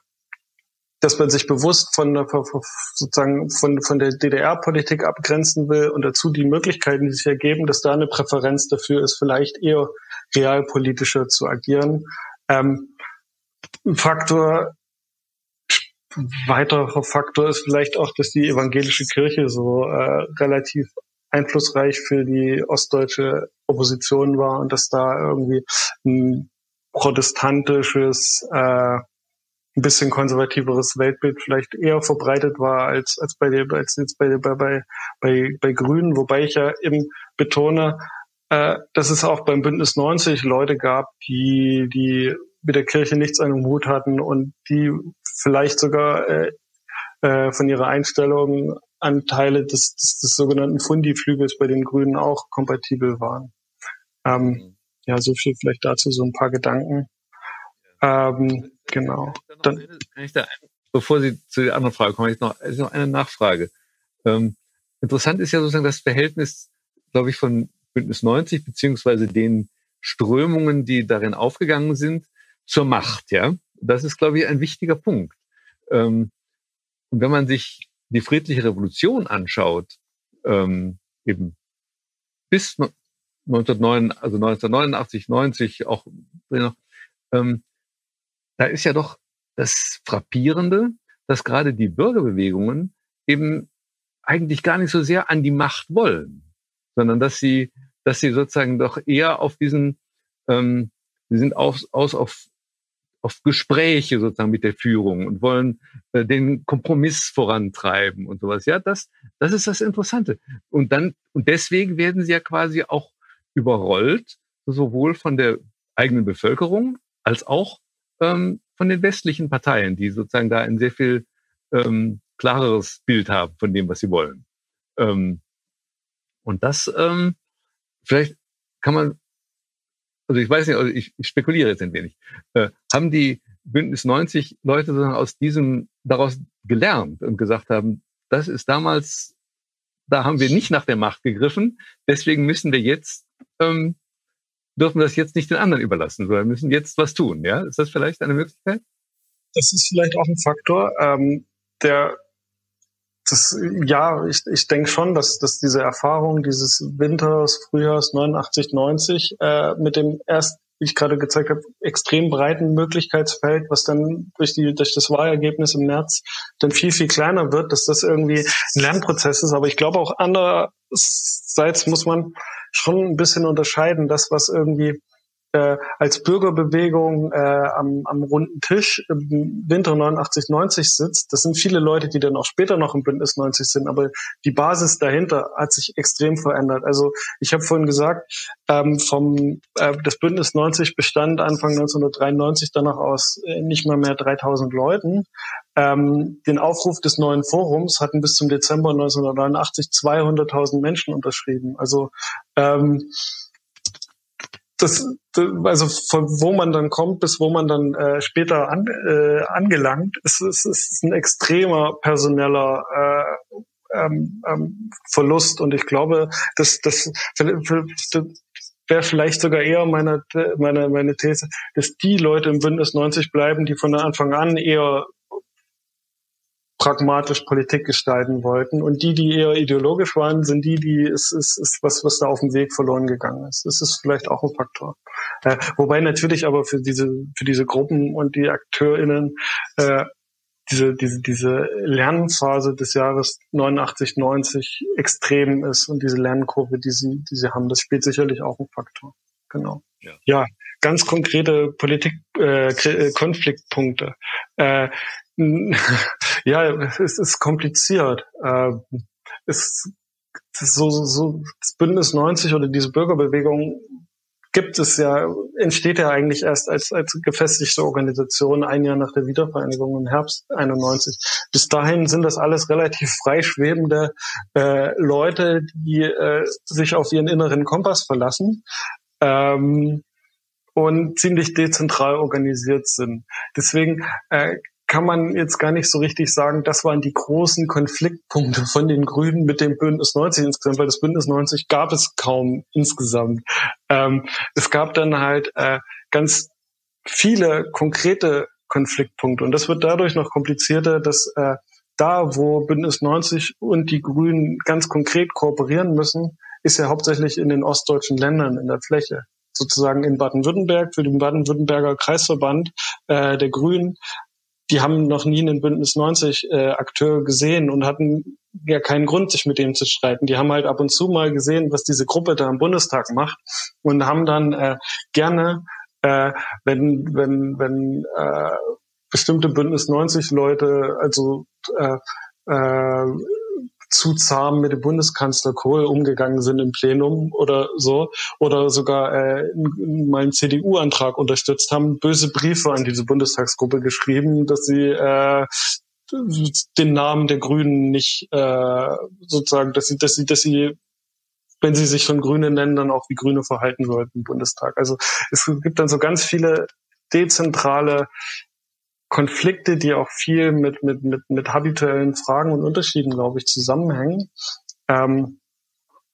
dass man sich bewusst von sozusagen von, von der DDR-Politik abgrenzen will und dazu die Möglichkeiten, die sich ergeben, dass da eine Präferenz dafür ist, vielleicht eher realpolitischer zu agieren. Ähm, ein Faktor, weiterer Faktor ist vielleicht auch, dass die evangelische Kirche so äh, relativ einflussreich für die ostdeutsche Opposition war und dass da irgendwie ein protestantisches äh, ein bisschen konservativeres Weltbild vielleicht eher verbreitet war als, als bei der, als jetzt bei, bei, bei, bei, bei Grünen, wobei ich ja eben betone, äh, dass es auch beim Bündnis 90 Leute gab, die, die mit der Kirche nichts an dem Hut hatten und die vielleicht sogar äh, äh, von ihrer Einstellung Anteile des, des, des sogenannten Fundi-Flügels bei den Grünen auch kompatibel waren. Ähm, mhm. ja, so viel vielleicht dazu, so ein paar Gedanken. Ähm, genau. Dann, kann ich da, bevor Sie zu der anderen Frage kommen, ich noch, ist noch eine Nachfrage. Ähm, interessant ist ja sozusagen das Verhältnis, glaube ich, von Bündnis 90 beziehungsweise den Strömungen, die darin aufgegangen sind, zur Macht. Ja, das ist, glaube ich, ein wichtiger Punkt. Ähm, und wenn man sich die friedliche Revolution anschaut, ähm, eben bis 1909, also 1989, 90, auch ähm, da ist ja doch das Frappierende, dass gerade die Bürgerbewegungen eben eigentlich gar nicht so sehr an die Macht wollen, sondern dass sie, dass sie sozusagen doch eher auf diesen, ähm, sie sind aus, aus auf, auf Gespräche sozusagen mit der Führung und wollen äh, den Kompromiss vorantreiben und sowas. Ja, das, das ist das Interessante. Und dann, und deswegen werden sie ja quasi auch überrollt, sowohl von der eigenen Bevölkerung als auch ähm, von den westlichen Parteien, die sozusagen da ein sehr viel ähm, klareres Bild haben von dem, was sie wollen. Ähm, und das ähm, vielleicht kann man, also ich weiß nicht, also ich, ich spekuliere jetzt ein wenig, äh, haben die Bündnis 90 Leute sozusagen aus diesem daraus gelernt und gesagt haben, das ist damals, da haben wir nicht nach der Macht gegriffen, deswegen müssen wir jetzt ähm, dürfen das jetzt nicht den anderen überlassen, sondern müssen jetzt was tun. Ja, ist das vielleicht eine Möglichkeit? Das ist vielleicht auch ein Faktor. Ähm, der das, ja, ich, ich denke schon, dass, dass diese Erfahrung dieses Winters, Frühjahrs 89, 90 äh, mit dem erst, wie ich gerade gezeigt habe, extrem breiten Möglichkeitsfeld, was dann durch, die, durch das Wahlergebnis im März dann viel, viel kleiner wird, dass das irgendwie ein Lernprozess ist. Aber ich glaube auch andererseits muss man schon ein bisschen unterscheiden, das, was irgendwie äh, als Bürgerbewegung äh, am, am runden Tisch im Winter 89, 90 sitzt. Das sind viele Leute, die dann auch später noch im Bündnis 90 sind, aber die Basis dahinter hat sich extrem verändert. Also ich habe vorhin gesagt, ähm, vom äh, das Bündnis 90 bestand Anfang 1993 danach aus äh, nicht mal mehr 3000 Leuten. Ähm, den Aufruf des neuen Forums hatten bis zum Dezember 1989 200.000 Menschen unterschrieben. Also ähm, das, also von wo man dann kommt bis wo man dann äh, später an, äh, angelangt, ist, ist, ist ein extremer personeller äh, ähm, ähm, Verlust. Und ich glaube, dass das wäre vielleicht sogar eher meine, meine, meine These, dass die Leute im Bündnis 90 bleiben, die von Anfang an eher pragmatisch Politik gestalten wollten. Und die, die eher ideologisch waren, sind die, die ist, ist, ist was, was da auf dem Weg verloren gegangen ist. Das ist vielleicht auch ein Faktor. Äh, wobei natürlich aber für diese, für diese Gruppen und die AkteurInnen äh, diese, diese, diese Lernphase des Jahres 89, 90 extrem ist und diese Lernkurve, die sie, die sie haben, das spielt sicherlich auch ein Faktor. Genau. Ja, ja ganz konkrete Politik, äh, äh Konfliktpunkte. Äh, *laughs* ja, es ist kompliziert. Äh, es, so, so, das Bündnis 90 oder diese Bürgerbewegung gibt es ja, entsteht ja eigentlich erst als, als gefestigte Organisation ein Jahr nach der Wiedervereinigung im Herbst 91. Bis dahin sind das alles relativ freischwebende äh, Leute, die äh, sich auf ihren inneren Kompass verlassen. Ähm, und ziemlich dezentral organisiert sind. Deswegen äh, kann man jetzt gar nicht so richtig sagen, das waren die großen Konfliktpunkte von den Grünen mit dem Bündnis 90 insgesamt, weil das Bündnis 90 gab es kaum insgesamt. Ähm, es gab dann halt äh, ganz viele konkrete Konfliktpunkte und das wird dadurch noch komplizierter, dass äh, da, wo Bündnis 90 und die Grünen ganz konkret kooperieren müssen, ist ja hauptsächlich in den ostdeutschen Ländern in der Fläche sozusagen in Baden-Württemberg für den Baden-Württemberger Kreisverband äh, der Grünen die haben noch nie einen Bündnis 90 äh, Akteur gesehen und hatten ja keinen Grund, sich mit dem zu streiten. Die haben halt ab und zu mal gesehen, was diese Gruppe da im Bundestag macht und haben dann äh, gerne, äh, wenn, wenn, wenn äh, bestimmte Bündnis 90 Leute, also äh, äh, zu zahm mit dem Bundeskanzler Kohl umgegangen sind im Plenum oder so oder sogar äh, mal einen CDU-Antrag unterstützt haben, böse Briefe an diese Bundestagsgruppe geschrieben, dass sie äh, den Namen der Grünen nicht äh, sozusagen, dass sie, dass sie, dass sie wenn sie sich schon Grüne nennen, dann auch wie Grüne verhalten sollten im Bundestag. Also es gibt dann so ganz viele dezentrale Konflikte, die auch viel mit, mit, mit, mit habituellen Fragen und Unterschieden, glaube ich, zusammenhängen. Ähm,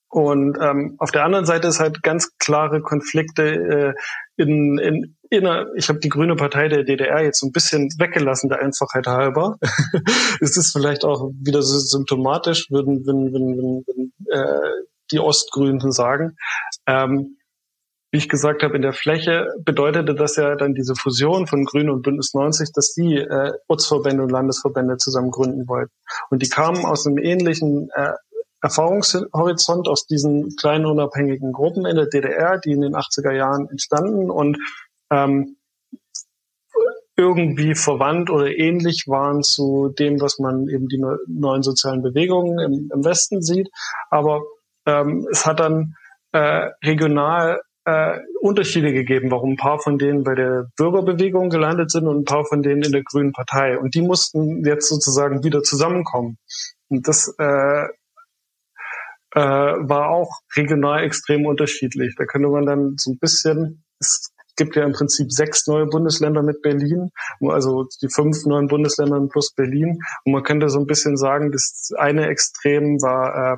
und ähm, auf der anderen Seite ist halt ganz klare Konflikte äh, in, in inner, ich habe die Grüne Partei der DDR jetzt so ein bisschen weggelassen, der Einfachheit halber. *laughs* es ist vielleicht auch wieder so symptomatisch, würden, würden, würden, würden, äh, die Ostgrünen sagen. Ähm, wie ich gesagt habe, in der Fläche bedeutete das ja dann diese Fusion von Grünen und Bündnis 90, dass die äh, Ortsverbände und Landesverbände zusammen gründen wollten. Und die kamen aus einem ähnlichen äh, Erfahrungshorizont aus diesen kleinen unabhängigen Gruppen in der DDR, die in den 80er Jahren entstanden und ähm, irgendwie verwandt oder ähnlich waren zu dem, was man eben die neuen sozialen Bewegungen im, im Westen sieht. Aber ähm, es hat dann äh, regional äh, Unterschiede gegeben, warum ein paar von denen bei der Bürgerbewegung gelandet sind und ein paar von denen in der Grünen Partei. Und die mussten jetzt sozusagen wieder zusammenkommen. Und das äh, äh, war auch regional extrem unterschiedlich. Da könnte man dann so ein bisschen, es gibt ja im Prinzip sechs neue Bundesländer mit Berlin, also die fünf neuen Bundesländer plus Berlin. Und man könnte so ein bisschen sagen, das eine Extrem war äh,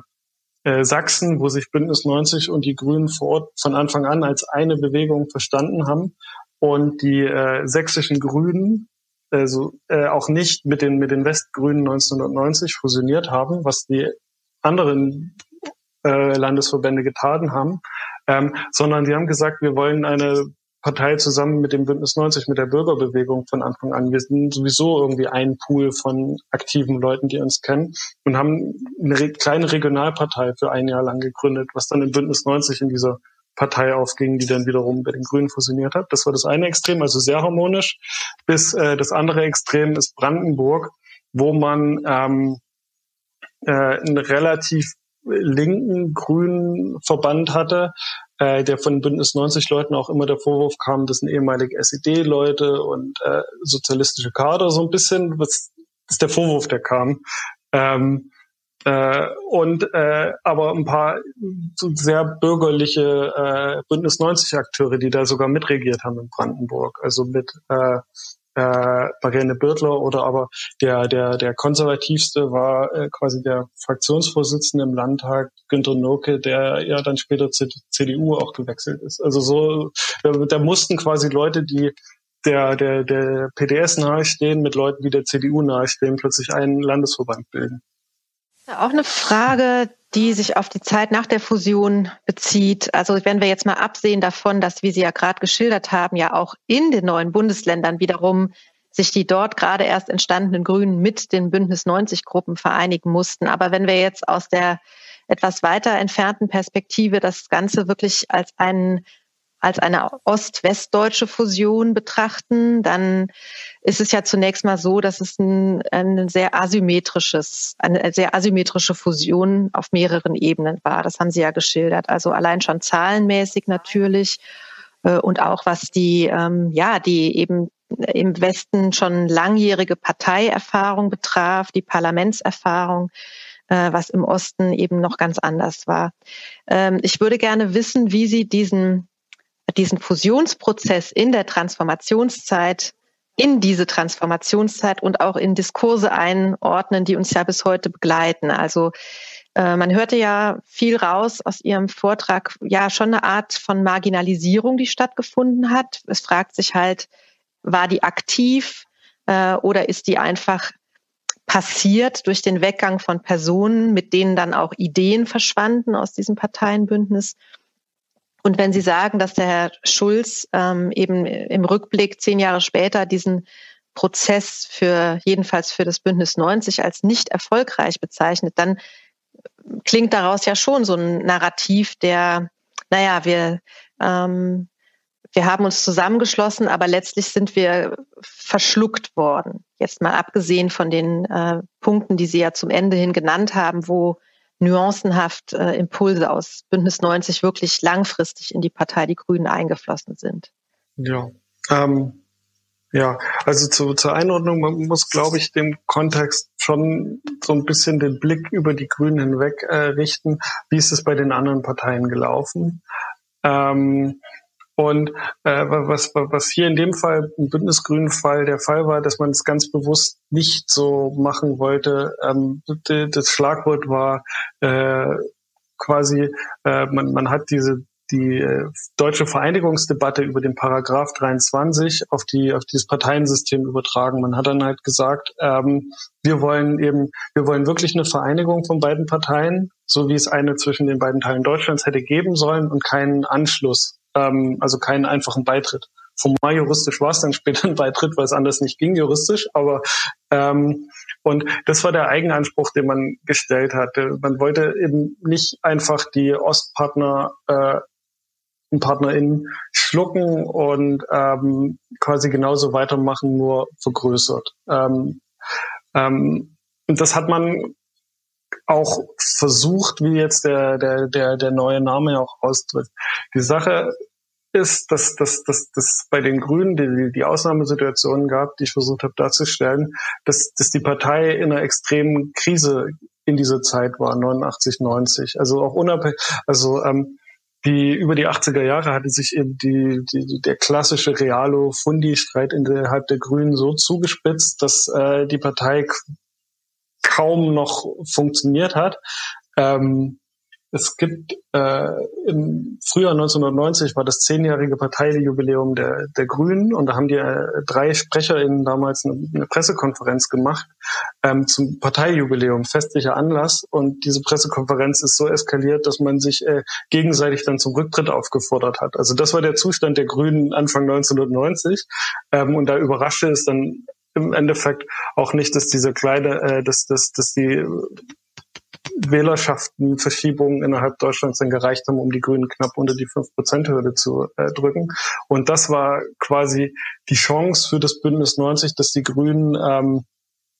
äh, Sachsen, wo sich Bündnis 90 und die Grünen vor Ort von Anfang an als eine Bewegung verstanden haben. Und die äh, sächsischen Grünen also äh, auch nicht mit den mit den Westgrünen 1990 fusioniert haben, was die anderen äh, Landesverbände getan haben, ähm, sondern sie haben gesagt, wir wollen eine Partei zusammen mit dem Bündnis 90, mit der Bürgerbewegung von Anfang an. Wir sind sowieso irgendwie ein Pool von aktiven Leuten, die uns kennen und haben eine kleine Regionalpartei für ein Jahr lang gegründet, was dann im Bündnis 90 in dieser Partei aufging, die dann wiederum bei den Grünen fusioniert hat. Das war das eine Extrem, also sehr harmonisch. Bis äh, das andere Extrem ist Brandenburg, wo man ähm, äh, einen relativ linken grünen Verband hatte, äh, der von Bündnis 90 Leuten auch immer der Vorwurf kam, das sind ehemalige SED-Leute und äh, sozialistische Kader so ein bisschen. Was ist der Vorwurf, der kam. Ähm, äh, und äh, aber ein paar sehr bürgerliche äh, Bündnis 90 Akteure, die da sogar mitregiert haben in Brandenburg, also mit äh, äh, Marianne Birtler oder aber der, der, der konservativste war äh, quasi der Fraktionsvorsitzende im Landtag, Günter Noke, der ja dann später zur CDU auch gewechselt ist. Also so, da, da mussten quasi Leute, die der, der, der PDS nahestehen, mit Leuten, die der CDU nahestehen, plötzlich einen Landesverband bilden. Auch eine Frage, die sich auf die Zeit nach der Fusion bezieht. Also wenn wir jetzt mal absehen davon, dass, wie Sie ja gerade geschildert haben, ja auch in den neuen Bundesländern wiederum sich die dort gerade erst entstandenen Grünen mit den Bündnis 90 Gruppen vereinigen mussten. Aber wenn wir jetzt aus der etwas weiter entfernten Perspektive das Ganze wirklich als einen als eine ost-westdeutsche Fusion betrachten, dann ist es ja zunächst mal so, dass es ein, ein sehr asymmetrisches, eine sehr asymmetrische Fusion auf mehreren Ebenen war. Das haben Sie ja geschildert. Also allein schon zahlenmäßig natürlich äh, und auch was die, ähm, ja, die eben im Westen schon langjährige Parteierfahrung betraf, die Parlamentserfahrung, äh, was im Osten eben noch ganz anders war. Ähm, ich würde gerne wissen, wie Sie diesen diesen Fusionsprozess in der Transformationszeit in diese Transformationszeit und auch in Diskurse einordnen, die uns ja bis heute begleiten. Also äh, man hörte ja viel raus aus Ihrem Vortrag, ja schon eine Art von Marginalisierung, die stattgefunden hat. Es fragt sich halt, war die aktiv äh, oder ist die einfach passiert durch den Weggang von Personen, mit denen dann auch Ideen verschwanden aus diesem Parteienbündnis? Und wenn Sie sagen, dass der Herr Schulz ähm, eben im Rückblick zehn Jahre später diesen Prozess für jedenfalls für das Bündnis 90 als nicht erfolgreich bezeichnet, dann klingt daraus ja schon so ein Narrativ, der, naja, wir, ähm, wir haben uns zusammengeschlossen, aber letztlich sind wir verschluckt worden. Jetzt mal abgesehen von den äh, Punkten, die Sie ja zum Ende hin genannt haben, wo nuancenhaft äh, Impulse aus Bündnis 90 wirklich langfristig in die Partei Die Grünen eingeflossen sind. Ja, ähm, ja, also zu, zur Einordnung, man muss, glaube ich, dem Kontext schon so ein bisschen den Blick über die Grünen hinweg äh, richten. Wie ist es bei den anderen Parteien gelaufen? Ähm, und äh, was, was hier in dem Fall, im Bündnisgrünen Fall der Fall war, dass man es ganz bewusst nicht so machen wollte. Ähm, das Schlagwort war äh, quasi, äh, man, man hat diese die äh, deutsche Vereinigungsdebatte über den Paragraph 23 auf die auf dieses Parteiensystem übertragen. Man hat dann halt gesagt, ähm, wir wollen eben, wir wollen wirklich eine Vereinigung von beiden Parteien, so wie es eine zwischen den beiden Teilen Deutschlands hätte geben sollen und keinen Anschluss ähm, also keinen einfachen Beitritt. Formal juristisch war es dann später ein Beitritt, weil es anders nicht ging juristisch, aber ähm, und das war der Eigenanspruch, den man gestellt hatte. Man wollte eben nicht einfach die Ostpartner äh, PartnerInnen schlucken und ähm, quasi genauso weitermachen, nur vergrößert. Ähm, ähm, und das hat man auch versucht, wie jetzt der, der, der, der neue Name auch ausdrückt. Die Sache ist, dass, dass, dass, dass bei den Grünen die, die Ausnahmesituation gab, die ich versucht habe darzustellen, dass, dass die Partei in einer extremen Krise in dieser Zeit war, 89, 90. Also auch unabhängig, also ähm, die über die 80er Jahre hatte sich eben die, die, der klassische Realo-Fundi-Streit innerhalb der Grünen so zugespitzt, dass äh, die Partei kaum noch funktioniert hat. Ähm, es gibt äh, im Frühjahr 1990 war das zehnjährige Parteijubiläum der, der Grünen und da haben die äh, drei SprecherInnen damals eine, eine Pressekonferenz gemacht ähm, zum Parteijubiläum, festlicher Anlass. Und diese Pressekonferenz ist so eskaliert, dass man sich äh, gegenseitig dann zum Rücktritt aufgefordert hat. Also das war der Zustand der Grünen Anfang 1990 ähm, und da überraschte es dann im Endeffekt auch nicht, dass diese kleine, äh, dass, dass, dass die Wählerschaftenverschiebungen innerhalb Deutschlands dann gereicht haben, um die Grünen knapp unter die 5-Prozent-Hürde zu äh, drücken. Und das war quasi die Chance für das Bündnis 90, dass die Grünen ähm,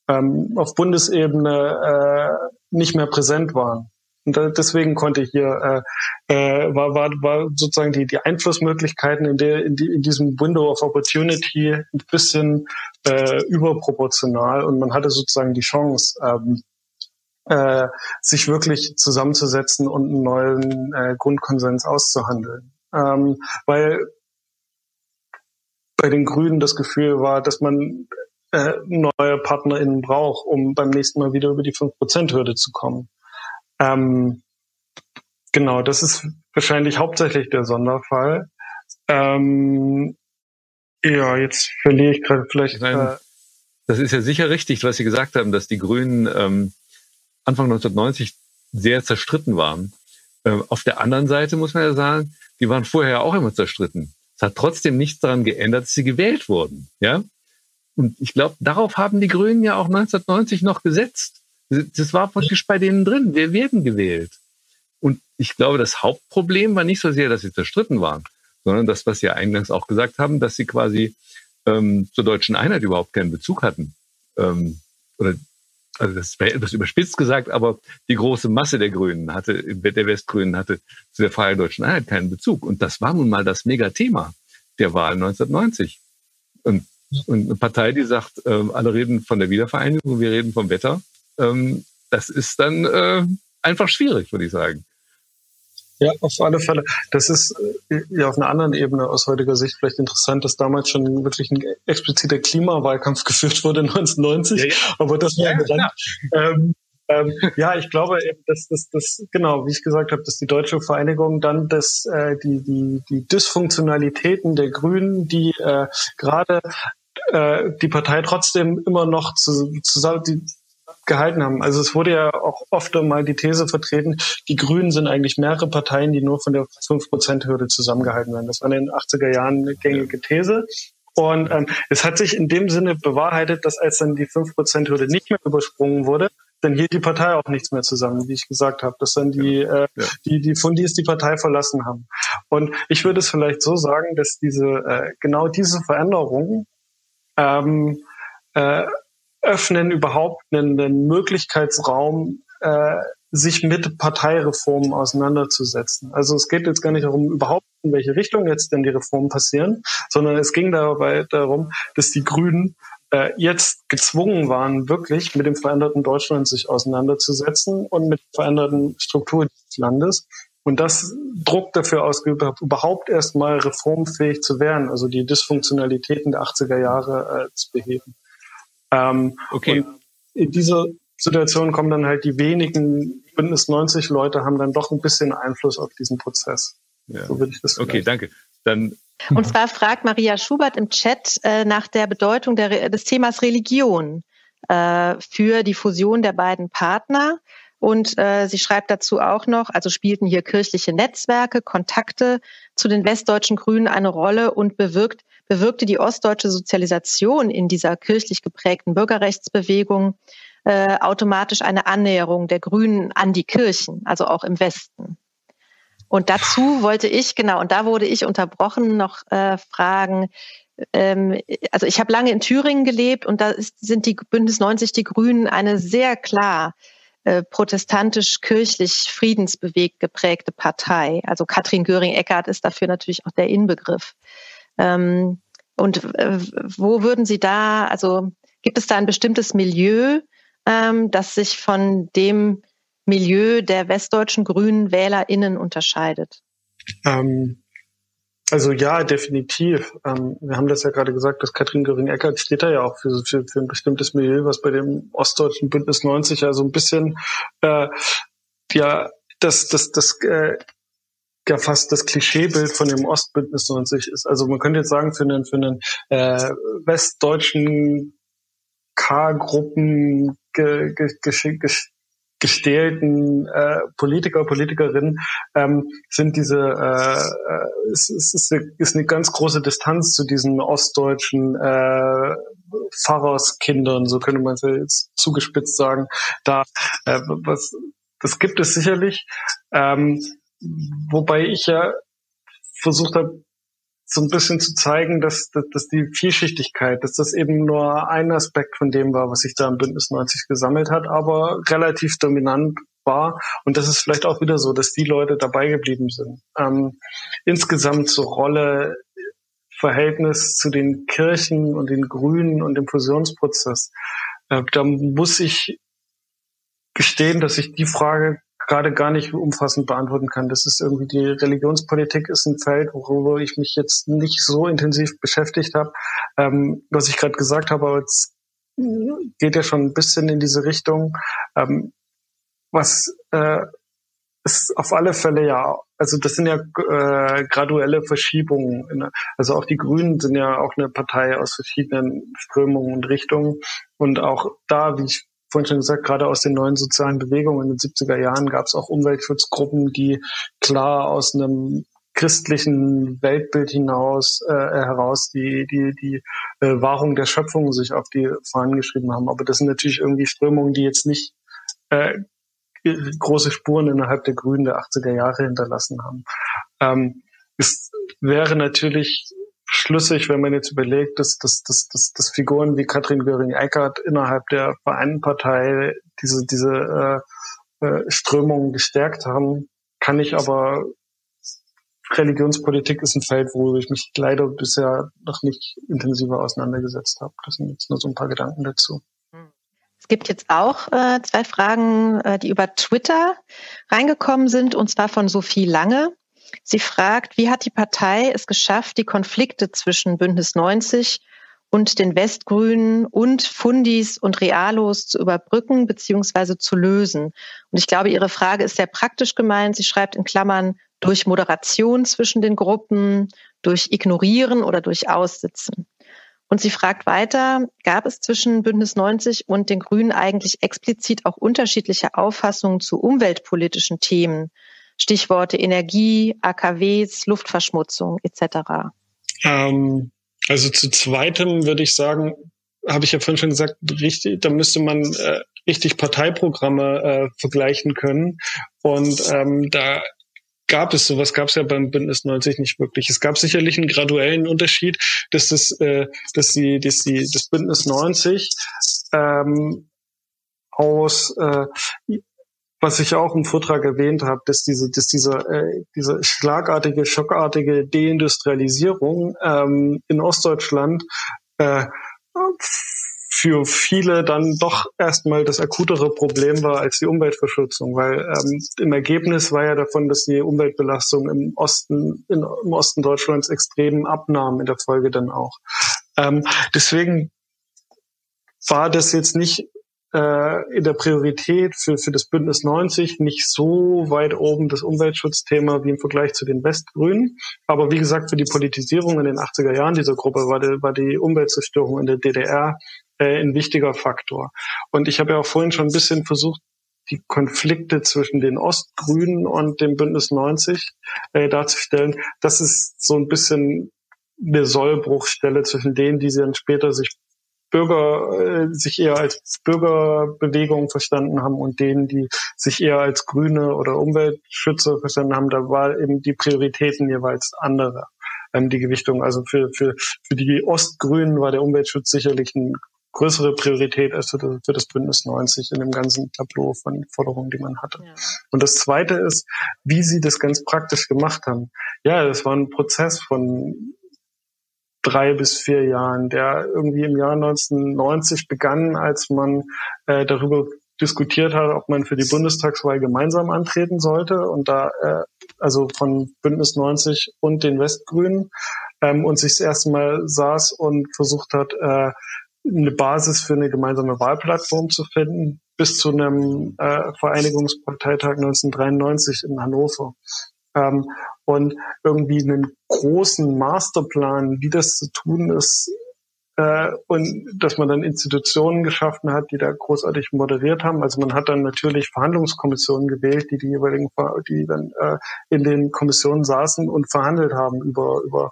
ähm, auf Bundesebene äh, nicht mehr präsent waren. Und deswegen konnte hier äh, äh, war, war, war sozusagen die, die Einflussmöglichkeiten in, der, in, die, in diesem Window of Opportunity ein bisschen äh, überproportional und man hatte sozusagen die Chance, ähm, äh, sich wirklich zusammenzusetzen und einen neuen äh, Grundkonsens auszuhandeln. Ähm, weil bei den Grünen das Gefühl war, dass man äh, neue PartnerInnen braucht, um beim nächsten Mal wieder über die 5%-Hürde zu kommen. Ähm, genau, das ist wahrscheinlich hauptsächlich der Sonderfall. Ähm, ja, jetzt verliere ich gerade vielleicht. Meine, äh, das ist ja sicher richtig, was Sie gesagt haben, dass die Grünen ähm, Anfang 1990 sehr zerstritten waren. Ähm, auf der anderen Seite muss man ja sagen, die waren vorher auch immer zerstritten. Es hat trotzdem nichts daran geändert, dass sie gewählt wurden. Ja? Und ich glaube, darauf haben die Grünen ja auch 1990 noch gesetzt. Das war praktisch bei denen drin. Wir werden gewählt. Und ich glaube, das Hauptproblem war nicht so sehr, dass sie zerstritten waren, sondern das, was Sie eingangs auch gesagt haben, dass sie quasi ähm, zur deutschen Einheit überhaupt keinen Bezug hatten. Ähm, oder also das wäre etwas überspitzt gesagt, aber die große Masse der Grünen hatte, der Westgrünen hatte zu der Freien Deutschen Einheit keinen Bezug. Und das war nun mal das Megathema der Wahl 1990. Und, und eine Partei, die sagt, äh, alle reden von der Wiedervereinigung, wir reden vom Wetter, ähm, das ist dann äh, einfach schwierig, würde ich sagen. Ja, auf alle Fälle. Das ist äh, ja auf einer anderen Ebene aus heutiger Sicht vielleicht interessant, dass damals schon wirklich ein expliziter Klimawahlkampf *laughs* geführt wurde 1990. Ja, ja. Aber das war ja, ja, ähm, ähm, ja, ich glaube eben, dass das, das, genau, wie ich gesagt habe, dass die deutsche Vereinigung dann das, äh, die, die, die Dysfunktionalitäten der Grünen, die äh, gerade äh, die Partei trotzdem immer noch zu, zusammen, die gehalten haben. Also es wurde ja auch oft mal die These vertreten, die Grünen sind eigentlich mehrere Parteien, die nur von der 5%-Hürde zusammengehalten werden. Das war in den 80er Jahren eine gängige These. Und ähm, es hat sich in dem Sinne bewahrheitet, dass als dann die 5%-Hürde nicht mehr übersprungen wurde, dann hielt die Partei auch nichts mehr zusammen, wie ich gesagt habe, dass dann die, äh, ja. die, die Fundis die Partei verlassen haben. Und ich würde es vielleicht so sagen, dass diese äh, genau diese Veränderung ähm, äh, öffnen überhaupt einen, einen Möglichkeitsraum, äh, sich mit Parteireformen auseinanderzusetzen. Also es geht jetzt gar nicht darum, überhaupt in welche Richtung jetzt denn die Reformen passieren, sondern es ging dabei darum, dass die Grünen äh, jetzt gezwungen waren, wirklich mit dem veränderten Deutschland sich auseinanderzusetzen und mit veränderten Strukturen des Landes. Und das Druck dafür ausgeübt überhaupt erstmal reformfähig zu werden, also die Dysfunktionalitäten der 80er Jahre äh, zu beheben. Ähm, okay. Und in dieser Situation kommen dann halt die wenigen Bündnis 90 Leute haben dann doch ein bisschen Einfluss auf diesen Prozess. Ja. So würde ich das Okay, danke. Dann und zwar fragt Maria Schubert im Chat äh, nach der Bedeutung der, des Themas Religion äh, für die Fusion der beiden Partner. Und äh, sie schreibt dazu auch noch, also spielten hier kirchliche Netzwerke, Kontakte zu den westdeutschen Grünen eine Rolle und bewirkt bewirkte die ostdeutsche Sozialisation in dieser kirchlich geprägten Bürgerrechtsbewegung äh, automatisch eine Annäherung der Grünen an die Kirchen, also auch im Westen. Und dazu wollte ich, genau, und da wurde ich unterbrochen, noch äh, fragen, ähm, also ich habe lange in Thüringen gelebt und da sind die Bündnis 90, die Grünen, eine sehr klar äh, protestantisch-kirchlich friedensbewegt geprägte Partei. Also Katrin Göring-Eckardt ist dafür natürlich auch der Inbegriff. Ähm, und äh, wo würden Sie da, also gibt es da ein bestimmtes Milieu, ähm, das sich von dem Milieu der westdeutschen Grünen WählerInnen unterscheidet? Ähm, also ja, definitiv. Ähm, wir haben das ja gerade gesagt, dass Katrin Göring-Eckardt steht da ja auch für, für, für, ein bestimmtes Milieu, was bei dem ostdeutschen Bündnis 90 ja so ein bisschen äh, ja das, das, das äh, ja fast das Klischeebild von dem Ostbündnis 90 ist. Also man könnte jetzt sagen, für einen, für einen äh, westdeutschen K-Gruppen ge, ge, ge, gestählten äh, Politiker, Politikerinnen ähm, sind diese äh, äh, es, ist, eine, ist eine ganz große Distanz zu diesen ostdeutschen äh, Pfarrerskindern, so könnte man es jetzt zugespitzt sagen. Da äh, was das gibt es sicherlich, ähm, wobei ich ja versucht habe, so ein bisschen zu zeigen, dass, dass, dass die Vielschichtigkeit, dass das eben nur ein Aspekt von dem war, was sich da im Bündnis 90 gesammelt hat, aber relativ dominant war. Und das ist vielleicht auch wieder so, dass die Leute dabei geblieben sind. Ähm, insgesamt zur Rolle, Verhältnis zu den Kirchen und den Grünen und dem Fusionsprozess. Äh, da muss ich gestehen, dass ich die Frage gerade gar nicht umfassend beantworten kann. Das ist irgendwie die Religionspolitik ist ein Feld, worüber ich mich jetzt nicht so intensiv beschäftigt habe. Ähm, was ich gerade gesagt habe, aber jetzt geht ja schon ein bisschen in diese Richtung. Ähm, was äh, ist auf alle Fälle ja, also das sind ja äh, graduelle Verschiebungen. Also auch die Grünen sind ja auch eine Partei aus verschiedenen Strömungen und Richtungen. Und auch da, wie ich vorhin schon gesagt, gerade aus den neuen sozialen Bewegungen in den 70er Jahren gab es auch Umweltschutzgruppen, die klar aus einem christlichen Weltbild hinaus äh, heraus die die die äh, Wahrung der Schöpfung sich auf die Fahnen geschrieben haben. Aber das sind natürlich irgendwie Strömungen, die jetzt nicht äh, große Spuren innerhalb der Grünen der 80er Jahre hinterlassen haben. Ähm, es wäre natürlich schlüssig, wenn man jetzt überlegt, dass, dass, dass, dass, dass Figuren wie Katrin Göring-Eckardt innerhalb der Vereintenpartei diese, diese äh, äh, Strömungen gestärkt haben, kann ich aber Religionspolitik ist ein Feld, wo ich mich leider bisher noch nicht intensiver auseinandergesetzt habe. Das sind jetzt nur so ein paar Gedanken dazu. Es gibt jetzt auch äh, zwei Fragen, äh, die über Twitter reingekommen sind, und zwar von Sophie Lange. Sie fragt, wie hat die Partei es geschafft, die Konflikte zwischen Bündnis 90 und den Westgrünen und Fundis und Realos zu überbrücken bzw. zu lösen. Und ich glaube, Ihre Frage ist sehr praktisch gemeint. Sie schreibt in Klammern durch Moderation zwischen den Gruppen, durch Ignorieren oder durch Aussitzen. Und sie fragt weiter, gab es zwischen Bündnis 90 und den Grünen eigentlich explizit auch unterschiedliche Auffassungen zu umweltpolitischen Themen? Stichworte Energie, AKWs, Luftverschmutzung etc. Ähm, also zu zweitem würde ich sagen, habe ich ja vorhin schon gesagt, richtig, da müsste man äh, richtig Parteiprogramme äh, vergleichen können. Und ähm, da gab es sowas, gab es ja beim Bündnis 90 nicht wirklich. Es gab sicherlich einen graduellen Unterschied, dass das, äh, dass die, dass die, das Bündnis 90 ähm, aus äh, was ich auch im Vortrag erwähnt habe, dass diese, dass diese, äh, diese schlagartige, schockartige Deindustrialisierung ähm, in Ostdeutschland äh, für viele dann doch erstmal das akutere Problem war als die Umweltverschmutzung, weil ähm, im Ergebnis war ja davon, dass die Umweltbelastung im Osten, in, im Osten Deutschlands extrem abnahm in der Folge dann auch. Ähm, deswegen war das jetzt nicht äh, in der Priorität für, für das Bündnis 90 nicht so weit oben das Umweltschutzthema wie im Vergleich zu den Westgrünen. Aber wie gesagt, für die Politisierung in den 80er Jahren dieser Gruppe war die, war die Umweltzerstörung in der DDR äh, ein wichtiger Faktor. Und ich habe ja auch vorhin schon ein bisschen versucht, die Konflikte zwischen den Ostgrünen und dem Bündnis 90 äh, darzustellen. Das ist so ein bisschen eine Sollbruchstelle zwischen denen, die sie dann später sich Bürger äh, sich eher als Bürgerbewegung verstanden haben und denen, die sich eher als Grüne oder Umweltschützer verstanden haben, da war eben die Prioritäten jeweils andere, ähm, die Gewichtung. Also für, für, für die Ostgrünen war der Umweltschutz sicherlich eine größere Priorität als für das, für das Bündnis 90 in dem ganzen Tableau von Forderungen, die man hatte. Ja. Und das Zweite ist, wie sie das ganz praktisch gemacht haben. Ja, das war ein Prozess von drei bis vier Jahren, der irgendwie im Jahr 1990 begann, als man äh, darüber diskutiert hat, ob man für die Bundestagswahl gemeinsam antreten sollte und da äh, also von Bündnis 90 und den Westgrünen ähm, und sich das erste Mal saß und versucht hat, äh, eine Basis für eine gemeinsame Wahlplattform zu finden. bis zu einem äh, Vereinigungsparteitag 1993 in Hannover. Ähm, und irgendwie einen großen Masterplan, wie das zu tun ist, äh, und dass man dann Institutionen geschaffen hat, die da großartig moderiert haben. Also man hat dann natürlich Verhandlungskommissionen gewählt, die die jeweiligen, die dann äh, in den Kommissionen saßen und verhandelt haben über über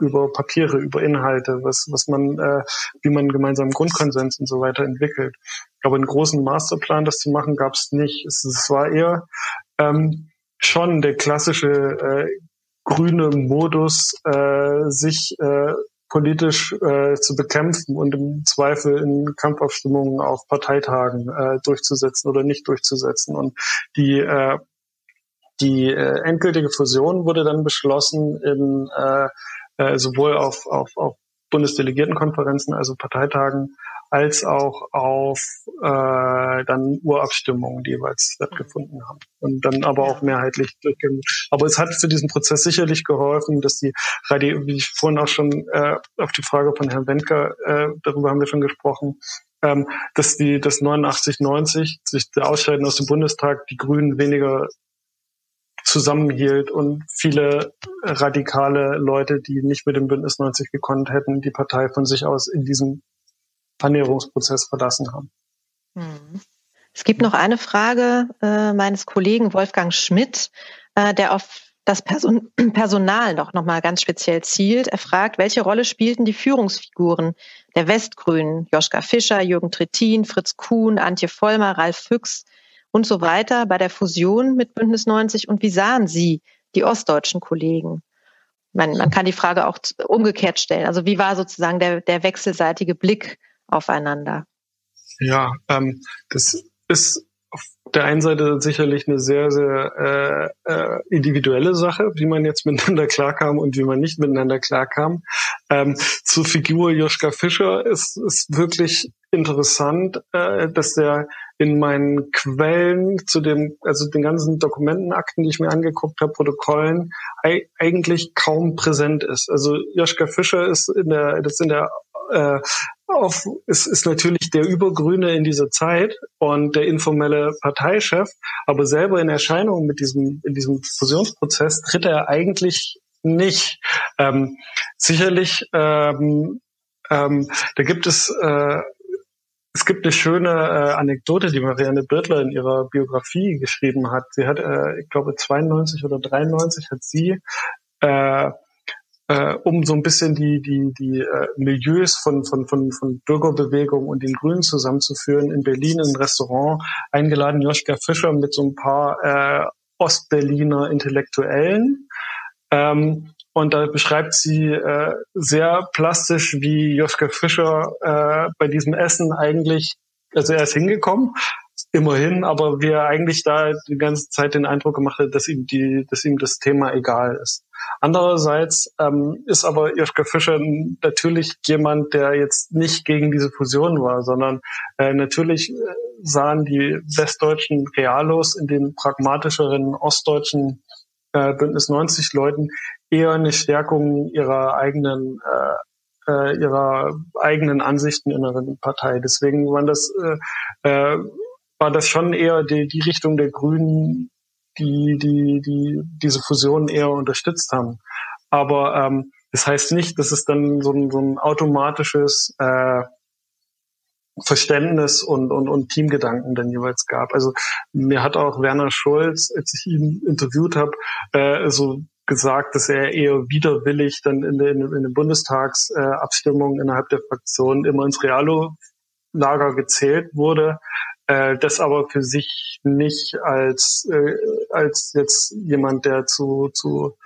über Papiere, über Inhalte, was was man, äh, wie man gemeinsam Grundkonsens und so weiter entwickelt. Aber einen großen Masterplan, das zu machen, gab es nicht. Es, war eher ähm, schon der klassische äh, grüne Modus, äh, sich äh, politisch äh, zu bekämpfen und im Zweifel in Kampfabstimmungen auf Parteitagen äh, durchzusetzen oder nicht durchzusetzen. Und die äh, die äh, endgültige Fusion wurde dann beschlossen in äh, äh, sowohl auf, auf, auf Bundesdelegiertenkonferenzen, also Parteitagen, als auch auf äh, dann Urabstimmungen, die jeweils stattgefunden haben. Und dann aber auch mehrheitlich durchgehen. Aber es hat für diesen Prozess sicherlich geholfen, dass die Radio, wie ich vorhin auch schon äh, auf die Frage von Herrn Wendker, äh, darüber haben wir schon gesprochen, ähm, dass die das 89 90 sich der Ausscheiden aus dem Bundestag die Grünen weniger zusammenhielt und viele radikale Leute, die nicht mit dem Bündnis 90 gekonnt hätten, die Partei von sich aus in diesem Annäherungsprozess verlassen haben. Hm. Es gibt noch eine Frage äh, meines Kollegen Wolfgang Schmidt, äh, der auf das Person *clears throat* Personal noch, noch mal ganz speziell zielt. Er fragt, welche Rolle spielten die Führungsfiguren der Westgrünen, Joschka Fischer, Jürgen Trittin, Fritz Kuhn, Antje Vollmer, Ralf Füchs und so weiter bei der Fusion mit Bündnis 90 und wie sahen Sie die ostdeutschen Kollegen? Man, man kann die Frage auch umgekehrt stellen. Also wie war sozusagen der, der wechselseitige Blick aufeinander? Ja, ähm, das ist auf der einen Seite sicherlich eine sehr, sehr äh, äh, individuelle Sache, wie man jetzt *laughs* miteinander klarkam und wie man nicht miteinander klarkam. Ähm, zur Figur Joschka Fischer ist, ist wirklich interessant, äh, dass der in meinen Quellen zu dem, also den ganzen Dokumentenakten, die ich mir angeguckt habe, Protokollen, eigentlich kaum präsent ist. Also Joschka Fischer ist in der, das in der äh, auf, ist, ist natürlich der Übergrüne in dieser Zeit und der informelle Parteichef, aber selber in Erscheinung mit diesem, in diesem Fusionsprozess tritt er eigentlich nicht. Ähm, sicherlich, ähm, ähm, da gibt es äh, es gibt eine schöne äh, Anekdote, die Marianne Birtler in ihrer Biografie geschrieben hat. Sie hat, äh, ich glaube, 92 oder 93 hat sie äh, äh, um so ein bisschen die, die, die äh, Milieus von, von, von, von Bürgerbewegung und den Grünen zusammenzuführen, in Berlin in ein Restaurant eingeladen, Joschka Fischer mit so ein paar äh, Ostberliner Intellektuellen. Ähm, und da beschreibt sie äh, sehr plastisch, wie Joschka Fischer äh, bei diesem Essen eigentlich, also er ist hingekommen, immerhin, aber wie er eigentlich da die ganze Zeit den Eindruck gemacht hat, dass ihm die, dass ihm das Thema egal ist. Andererseits ähm, ist aber Joschka Fischer natürlich jemand, der jetzt nicht gegen diese Fusion war, sondern äh, natürlich äh, sahen die westdeutschen Realos in den pragmatischeren ostdeutschen äh, Bündnis 90 Leuten eher eine Stärkung ihrer eigenen äh, äh, ihrer eigenen Ansichten in der Partei. Deswegen waren das äh, äh, war das schon eher die, die Richtung der Grünen, die, die, die diese Fusion eher unterstützt haben. Aber ähm, das heißt nicht, dass es dann so ein, so ein automatisches äh, Verständnis und, und, und Teamgedanken dann jeweils gab. Also mir hat auch Werner Schulz, als ich ihn interviewt habe, äh, so gesagt, dass er eher widerwillig dann in, den, in den Bundestagsabstimmungen äh, innerhalb der Fraktion immer ins Realo-Lager gezählt wurde, äh, das aber für sich nicht als, äh, als jetzt jemand, der zu, zu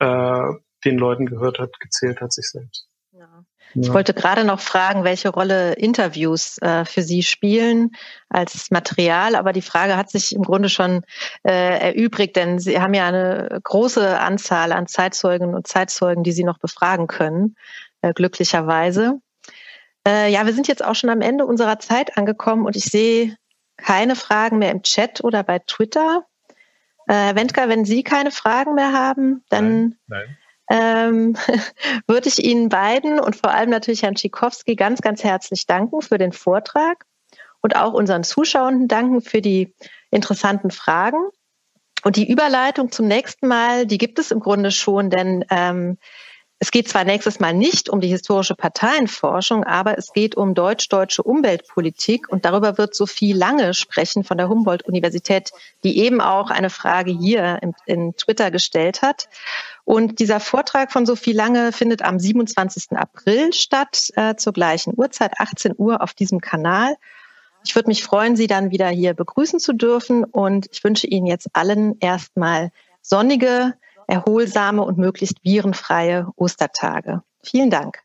äh, den Leuten gehört hat, gezählt hat, sich selbst. Ja. Ich ja. wollte gerade noch fragen, welche Rolle Interviews äh, für Sie spielen als Material, aber die Frage hat sich im Grunde schon äh, erübrigt, denn Sie haben ja eine große Anzahl an Zeitzeugen und Zeitzeugen, die Sie noch befragen können, äh, glücklicherweise. Äh, ja, wir sind jetzt auch schon am Ende unserer Zeit angekommen und ich sehe keine Fragen mehr im Chat oder bei Twitter. Äh, Herr Wendker, wenn Sie keine Fragen mehr haben, dann nein, nein. Ähm, *laughs* würde ich Ihnen beiden und vor allem natürlich Herrn Tschikowski ganz, ganz herzlich danken für den Vortrag und auch unseren Zuschauenden danken für die interessanten Fragen. Und die Überleitung zum nächsten Mal, die gibt es im Grunde schon, denn ähm, es geht zwar nächstes Mal nicht um die historische Parteienforschung, aber es geht um deutsch-deutsche Umweltpolitik und darüber wird Sophie Lange sprechen von der Humboldt-Universität, die eben auch eine Frage hier in, in Twitter gestellt hat. Und dieser Vortrag von Sophie Lange findet am 27. April statt, äh, zur gleichen Uhrzeit, 18 Uhr auf diesem Kanal. Ich würde mich freuen, Sie dann wieder hier begrüßen zu dürfen und ich wünsche Ihnen jetzt allen erstmal sonnige, erholsame und möglichst virenfreie Ostertage. Vielen Dank.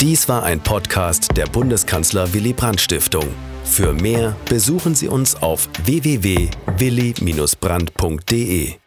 Dies war ein Podcast der Bundeskanzler Willy Brandt Stiftung. Für mehr besuchen Sie uns auf www.willy-brandt.de.